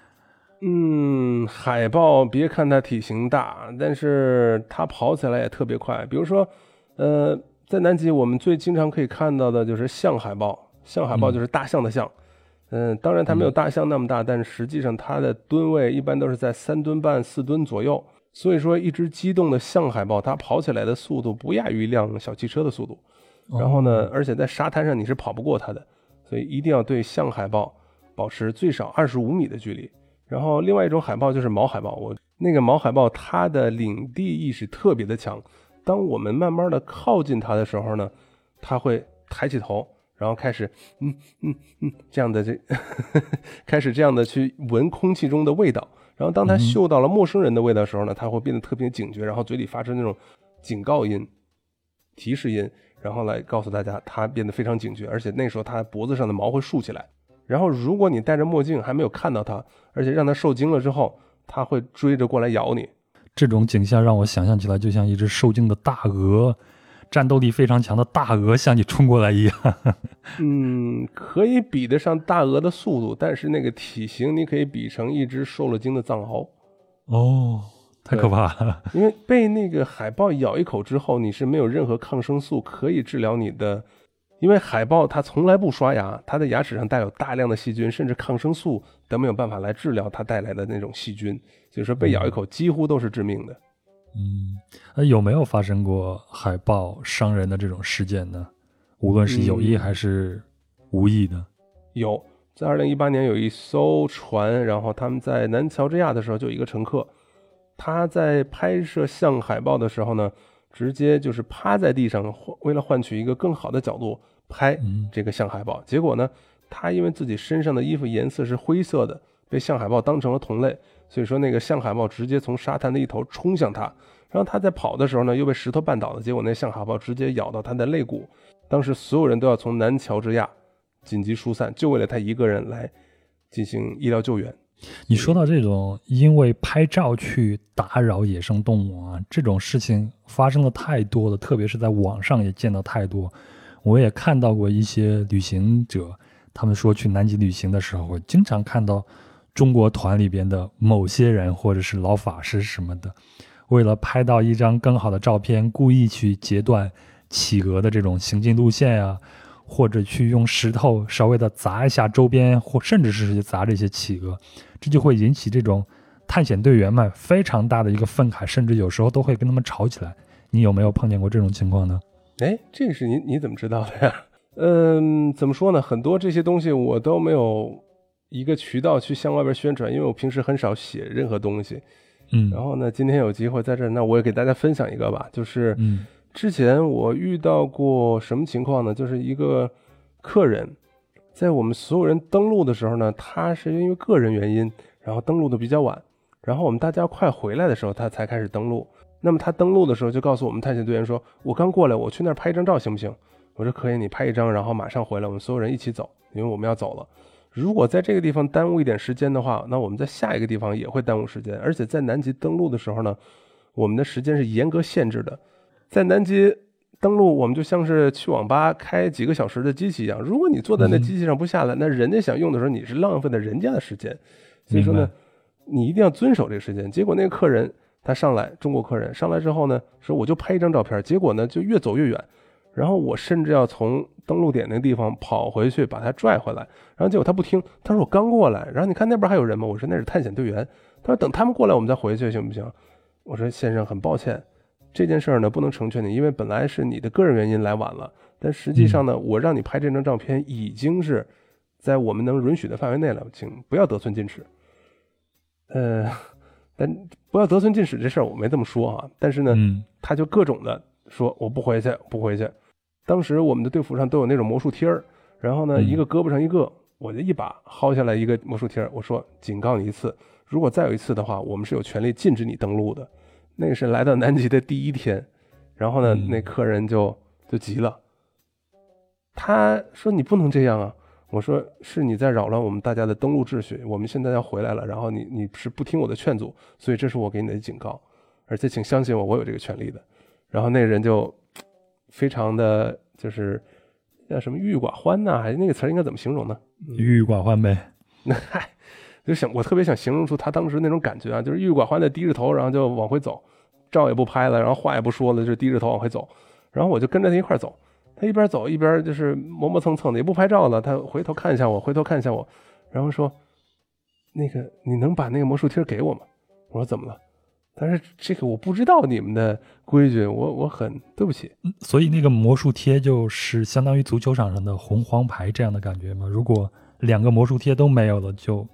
[LAUGHS] 嗯，海豹别看它体型大，但是它跑起来也特别快。比如说，呃，在南极我们最经常可以看到的就是象海豹，象海豹就是大象的象。嗯，当然它没有大象那么大，但是实际上它的吨位一般都是在三吨半、四吨左右。所以说，一只机动的象海豹，它跑起来的速度不亚于一辆小汽车的速度。然后呢，而且在沙滩上你是跑不过它的。所以一定要对象海豹保持最少二十五米的距离。然后另外一种海豹就是毛海豹，我那个毛海豹它的领地意识特别的强。当我们慢慢的靠近它的时候呢，它会抬起头，然后开始嗯嗯嗯这样的这 [LAUGHS] 开始这样的去闻空气中的味道。然后当他嗅到了陌生人的味道的时候呢，他会变得特别警觉，然后嘴里发出那种警告音、提示音，然后来告诉大家他变得非常警觉，而且那时候他脖子上的毛会竖起来。然后如果你戴着墨镜还没有看到它，而且让它受惊了之后，它会追着过来咬你。这种景象让我想象起来，就像一只受惊的大鹅，战斗力非常强的大鹅向你冲过来一样。[LAUGHS] 嗯，可以比得上大鹅的速度，但是那个体型你可以比成一只受了惊的藏獒。哦，太可怕了！因为被那个海豹咬一口之后，你是没有任何抗生素可以治疗你的。因为海豹它从来不刷牙，它的牙齿上带有大量的细菌，甚至抗生素都没有办法来治疗它带来的那种细菌，所以说被咬一口几乎都是致命的。嗯，那有没有发生过海豹伤人的这种事件呢？无论是有意还是无意的？有，在二零一八年有一艘船，然后他们在南乔治亚的时候，就一个乘客，他在拍摄像海豹的时候呢，直接就是趴在地上，为了换取一个更好的角度。拍这个像海豹，结果呢，他因为自己身上的衣服颜色是灰色的，被象海豹当成了同类，所以说那个象海豹直接从沙滩的一头冲向他，然后他在跑的时候呢，又被石头绊倒了，结果那象海豹直接咬到他的肋骨，当时所有人都要从南乔治亚紧急疏散，就为了他一个人来进行医疗救援。你说到这种因为拍照去打扰野生动物啊，这种事情发生的太多了，特别是在网上也见到太多。我也看到过一些旅行者，他们说去南极旅行的时候，经常看到中国团里边的某些人或者是老法师什么的，为了拍到一张更好的照片，故意去截断企鹅的这种行进路线呀，或者去用石头稍微的砸一下周边，或甚至是去砸这些企鹅，这就会引起这种探险队员们非常大的一个愤慨，甚至有时候都会跟他们吵起来。你有没有碰见过这种情况呢？哎，这个是你你怎么知道的呀？嗯，怎么说呢？很多这些东西我都没有一个渠道去向外边宣传，因为我平时很少写任何东西。嗯，然后呢，今天有机会在这儿，那我也给大家分享一个吧。就是之前我遇到过什么情况呢？就是一个客人在我们所有人登录的时候呢，他是因为个人原因，然后登录的比较晚，然后我们大家快回来的时候，他才开始登录。那么他登录的时候就告诉我们探险队员说：“我刚过来，我去那儿拍一张照行不行？”我说：“可以，你拍一张，然后马上回来，我们所有人一起走，因为我们要走了。如果在这个地方耽误一点时间的话，那我们在下一个地方也会耽误时间。而且在南极登陆的时候呢，我们的时间是严格限制的。在南极登陆，我们就像是去网吧开几个小时的机器一样，如果你坐在那机器上不下来，那人家想用的时候，你是浪费了人家的时间。所以说呢，你一定要遵守这个时间。结果那个客人。他上来，中国客人上来之后呢，说我就拍一张照片，结果呢就越走越远，然后我甚至要从登陆点那个地方跑回去把他拽回来，然后结果他不听，他说我刚过来，然后你看那边还有人吗？我说那是探险队员，他说等他们过来我们再回去行不行？我说先生很抱歉，这件事儿呢不能成全你，因为本来是你的个人原因来晚了，但实际上呢我让你拍这张照片已经是在我们能允许的范围内了，请不要得寸进尺。呃。但不要得寸进尺这事儿我没这么说啊，但是呢，他就各种的说我不回去，不回去。当时我们的队服上都有那种魔术贴儿，然后呢，一个胳膊上一个，我就一把薅下来一个魔术贴儿，我说警告你一次，如果再有一次的话，我们是有权利禁止你登陆的。那个是来到南极的第一天，然后呢，那客人就就急了，他说你不能这样啊。我说是你在扰乱我们大家的登陆秩序，我们现在要回来了，然后你你是不听我的劝阻，所以这是我给你的警告，而且请相信我，我有这个权利的。然后那个人就非常的就是叫什么郁郁寡欢呐，还是那个词应该怎么形容呢？郁郁寡欢呗。[LAUGHS] 那嗨，就想我特别想形容出他当时那种感觉啊，就是郁郁寡欢的低着头，然后就往回走，照也不拍了，然后话也不说了，就低着头往回走，然后我就跟着他一块走。他一边走一边就是磨磨蹭蹭的，也不拍照了。他回头看一下我，回头看一下我，然后说：“那个，你能把那个魔术贴给我吗？”我说：“怎么了？”但是这个我不知道你们的规矩，我我很对不起。所以那个魔术贴就是相当于足球场上的红黄牌这样的感觉吗？如果两个魔术贴都没有了，就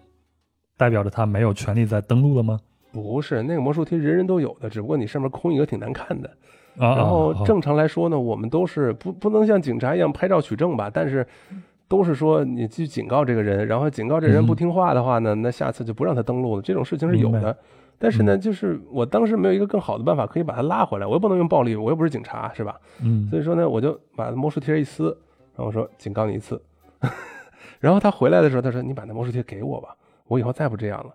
代表着他没有权利再登录了吗？不是，那个魔术贴人人都有的，只不过你上面空一个挺难看的。啊，然后啊正常来说呢，我们都是不不能像警察一样拍照取证吧，但是都是说你去警告这个人，然后警告这人嗯不听话的话呢，那下次就不让他登录了，这种事情是有的。但是呢，就是我当时没有一个更好的办法可以把他拉回来，我又不能用暴力，我又不是警察，是吧？嗯所以说呢，我就把魔术贴一撕，然后我说警告你一次。[LAUGHS] 然后他回来的时候，他说你把那魔术贴给我吧，我以后再不这样了。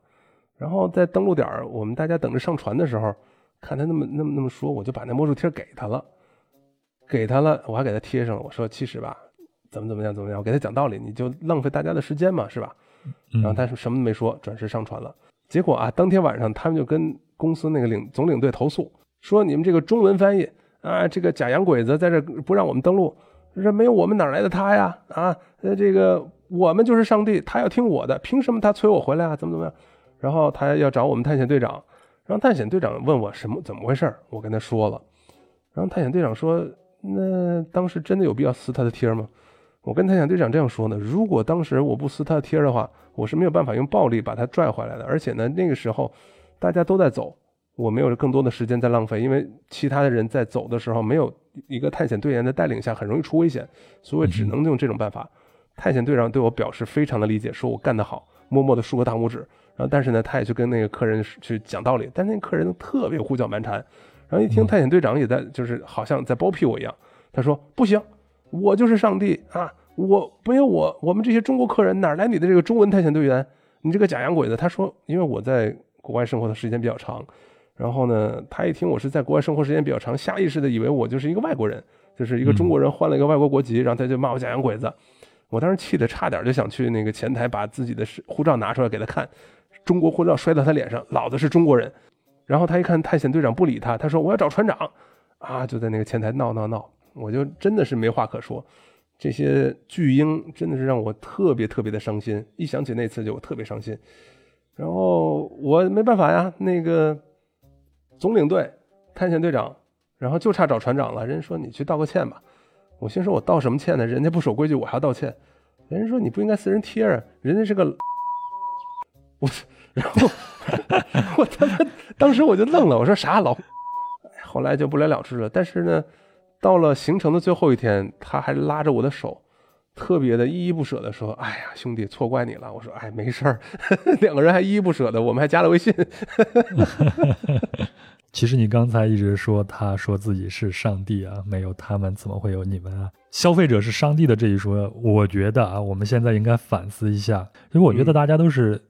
然后在登陆点儿，我们大家等着上传的时候，看他那么那么那么说，我就把那魔术贴给他了，给他了，我还给他贴上了。我说其实吧，怎么怎么样怎么样，我给他讲道理，你就浪费大家的时间嘛，是吧？然后嗯他是什么都没说，转身上传了。结果啊，当天晚上他们就跟公司那个领总领队投诉，说你们这个中文翻译啊，这个假洋鬼子在这不让我们登录，这没有我们哪来的他呀？啊，呃，这个我们就是上帝，他要听我的，凭什么他催我回来啊？怎么怎么样？然后他要找我们探险队长，然后探险队长问我什么怎么回事，我跟他说了，然后探险队长说，那当时真的有必要撕他的贴吗？我跟探险队长这样说呢，如果当时我不撕他的贴的话，我是没有办法用暴力把他拽回来的。而且呢，那个时候大家都在走，我没有更多的时间在浪费，因为其他的人在走的时候，没有一个探险队员的带领下，很容易出危险，所以只能用这种办法。探险队长对我表示非常的理解，说我干得好，默默的竖个大拇指。然后，但是呢，他也去跟那个客人去讲道理，但那个客人特别胡搅蛮缠。然后一听探险队长也在，就是好像在包庇我一样。他说：“不行，我就是上帝啊！我没有我，我们这些中国客人哪来你的这个中文探险队员？你这个假洋鬼子！”他说：“因为我在国外生活的时间比较长，然后呢，他一听我是在国外生活时间比较长，下意识的以为我就是一个外国人，就是一个中国人换了一个外国国籍，然后他就骂我假洋鬼子。我当时气得差点就想去那个前台把自己的护照拿出来给他看，中国护照摔到他脸上，老子是中国人。然后他一看探险队长不理他，他说我要找船长，啊，就在那个前台闹闹闹，我就真的是没话可说。这些巨婴真的是让我特别特别的伤心，一想起那次就特别伤心。然后我没办法呀，那个总领队、探险队长，然后就差找船长了。人家说你去道个歉吧，我心说我道什么歉呢？人家不守规矩，我还要道歉。人家说你不应该撕人贴啊，人家是个，我，然后 [LAUGHS] 我他妈当时我就愣了，我说啥老，[LAUGHS] 后来就不了了之了。但是呢，到了行程的最后一天，他还拉着我的手，特别的依依不舍的说：“哎呀，兄弟，错怪你了。”我说：“哎，没事儿。[LAUGHS] ”两个人还依依不舍的，我们还加了微信。[LAUGHS] 其实你刚才一直说，他说自己是上帝啊，没有他们怎么会有你们啊？消费者是上帝的这一说，我觉得啊，我们现在应该反思一下，因为我觉得大家都是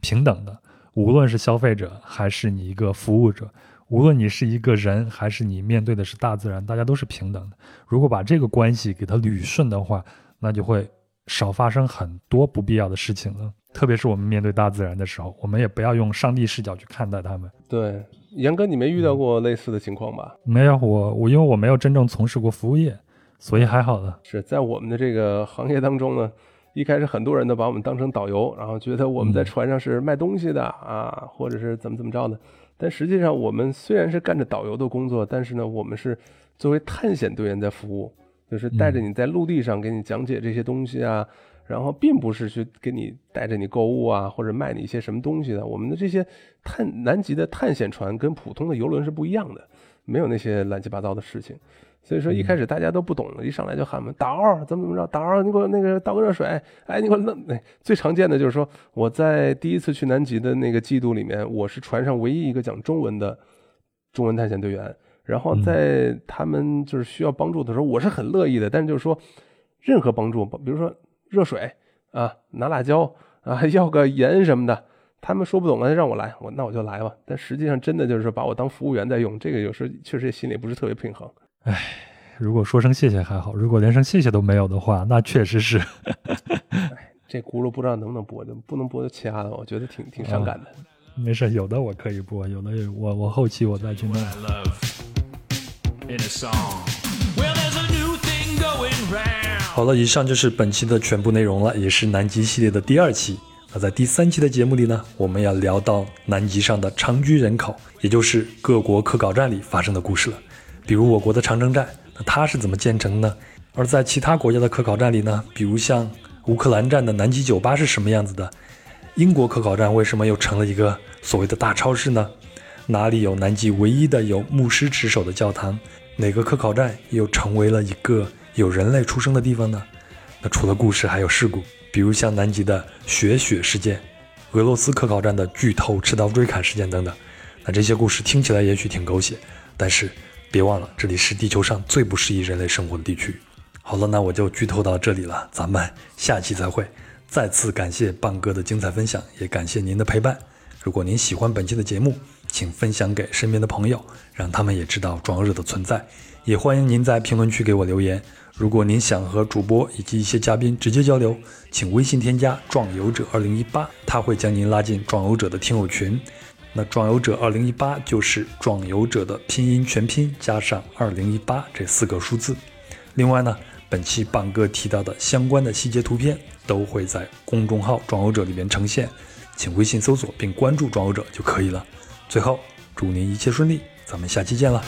平等的，无论是消费者还是你一个服务者，无论你是一个人还是你面对的是大自然，大家都是平等的。如果把这个关系给它捋顺的话，那就会少发生很多不必要的事情了。特别是我们面对大自然的时候，我们也不要用上帝视角去看待他们。对，杨哥，你没遇到过类似的情况吧？没有我，我因为我没有真正从事过服务业，所以还好的。是在我们的这个行业当中呢，一开始很多人都把我们当成导游，然后觉得我们在船上是卖东西的啊，或者是怎么怎么着的。但实际上，我们虽然是干着导游的工作，但是呢，我们是作为探险队员在服务，就是带着你在陆地上给你讲解这些东西啊。然后并不是去给你带着你购物啊，或者卖你一些什么东西的。我们的这些探南极的探险船跟普通的游轮是不一样的，没有那些乱七八糟的事情。所以说一开始大家都不懂，一上来就喊嘛导怎么怎么着，导你给我那个倒个热水，哎你给我弄。哎，最常见的就是说我在第一次去南极的那个季度里面，我是船上唯一一个讲中文的中文探险队员。然后在他们就是需要帮助的时候，我是很乐意的。但是就是说任何帮助，比如说。热水啊，拿辣椒啊，要个盐什么的，他们说不懂了，让我来，我那我就来吧。但实际上真的就是把我当服务员在用，这个有时候确实心里不是特别平衡。唉，如果说声谢谢还好，如果连声谢谢都没有的话，那确实是。哎，这轱辘不知道能不能播，就不能播就掐了，我觉得挺挺伤感的。嗯、没事，有的我可以播，有的我我后期我再去弄。好了，以上就是本期的全部内容了，也是南极系列的第二期。那在第三期的节目里呢，我们要聊到南极上的长居人口，也就是各国科考站里发生的故事了。比如我国的长征站，那它是怎么建成呢？而在其他国家的科考站里呢，比如像乌克兰站的南极酒吧是什么样子的？英国科考站为什么又成了一个所谓的大超市呢？哪里有南极唯一的有牧师值守的教堂？哪个科考站又成为了一个有人类出生的地方呢？那除了故事，还有事故，比如像南极的雪雪事件，俄罗斯科考站的剧透持刀追砍事件等等。那这些故事听起来也许挺狗血，但是别忘了，这里是地球上最不适宜人类生活的地区。好了，那我就剧透到这里了，咱们下期再会。再次感谢棒哥的精彩分享，也感谢您的陪伴。如果您喜欢本期的节目，请分享给身边的朋友，让他们也知道壮游者的存在。也欢迎您在评论区给我留言。如果您想和主播以及一些嘉宾直接交流，请微信添加“壮游者二零一八”，他会将您拉进壮游者的听友群。那“壮游者二零一八”就是“壮游者”的拼音全拼加上“二零一八”这四个数字。另外呢，本期棒哥提到的相关的细节图片都会在公众号“壮游者”里面呈现，请微信搜索并关注“壮游者”就可以了。最后，祝您一切顺利，咱们下期见了。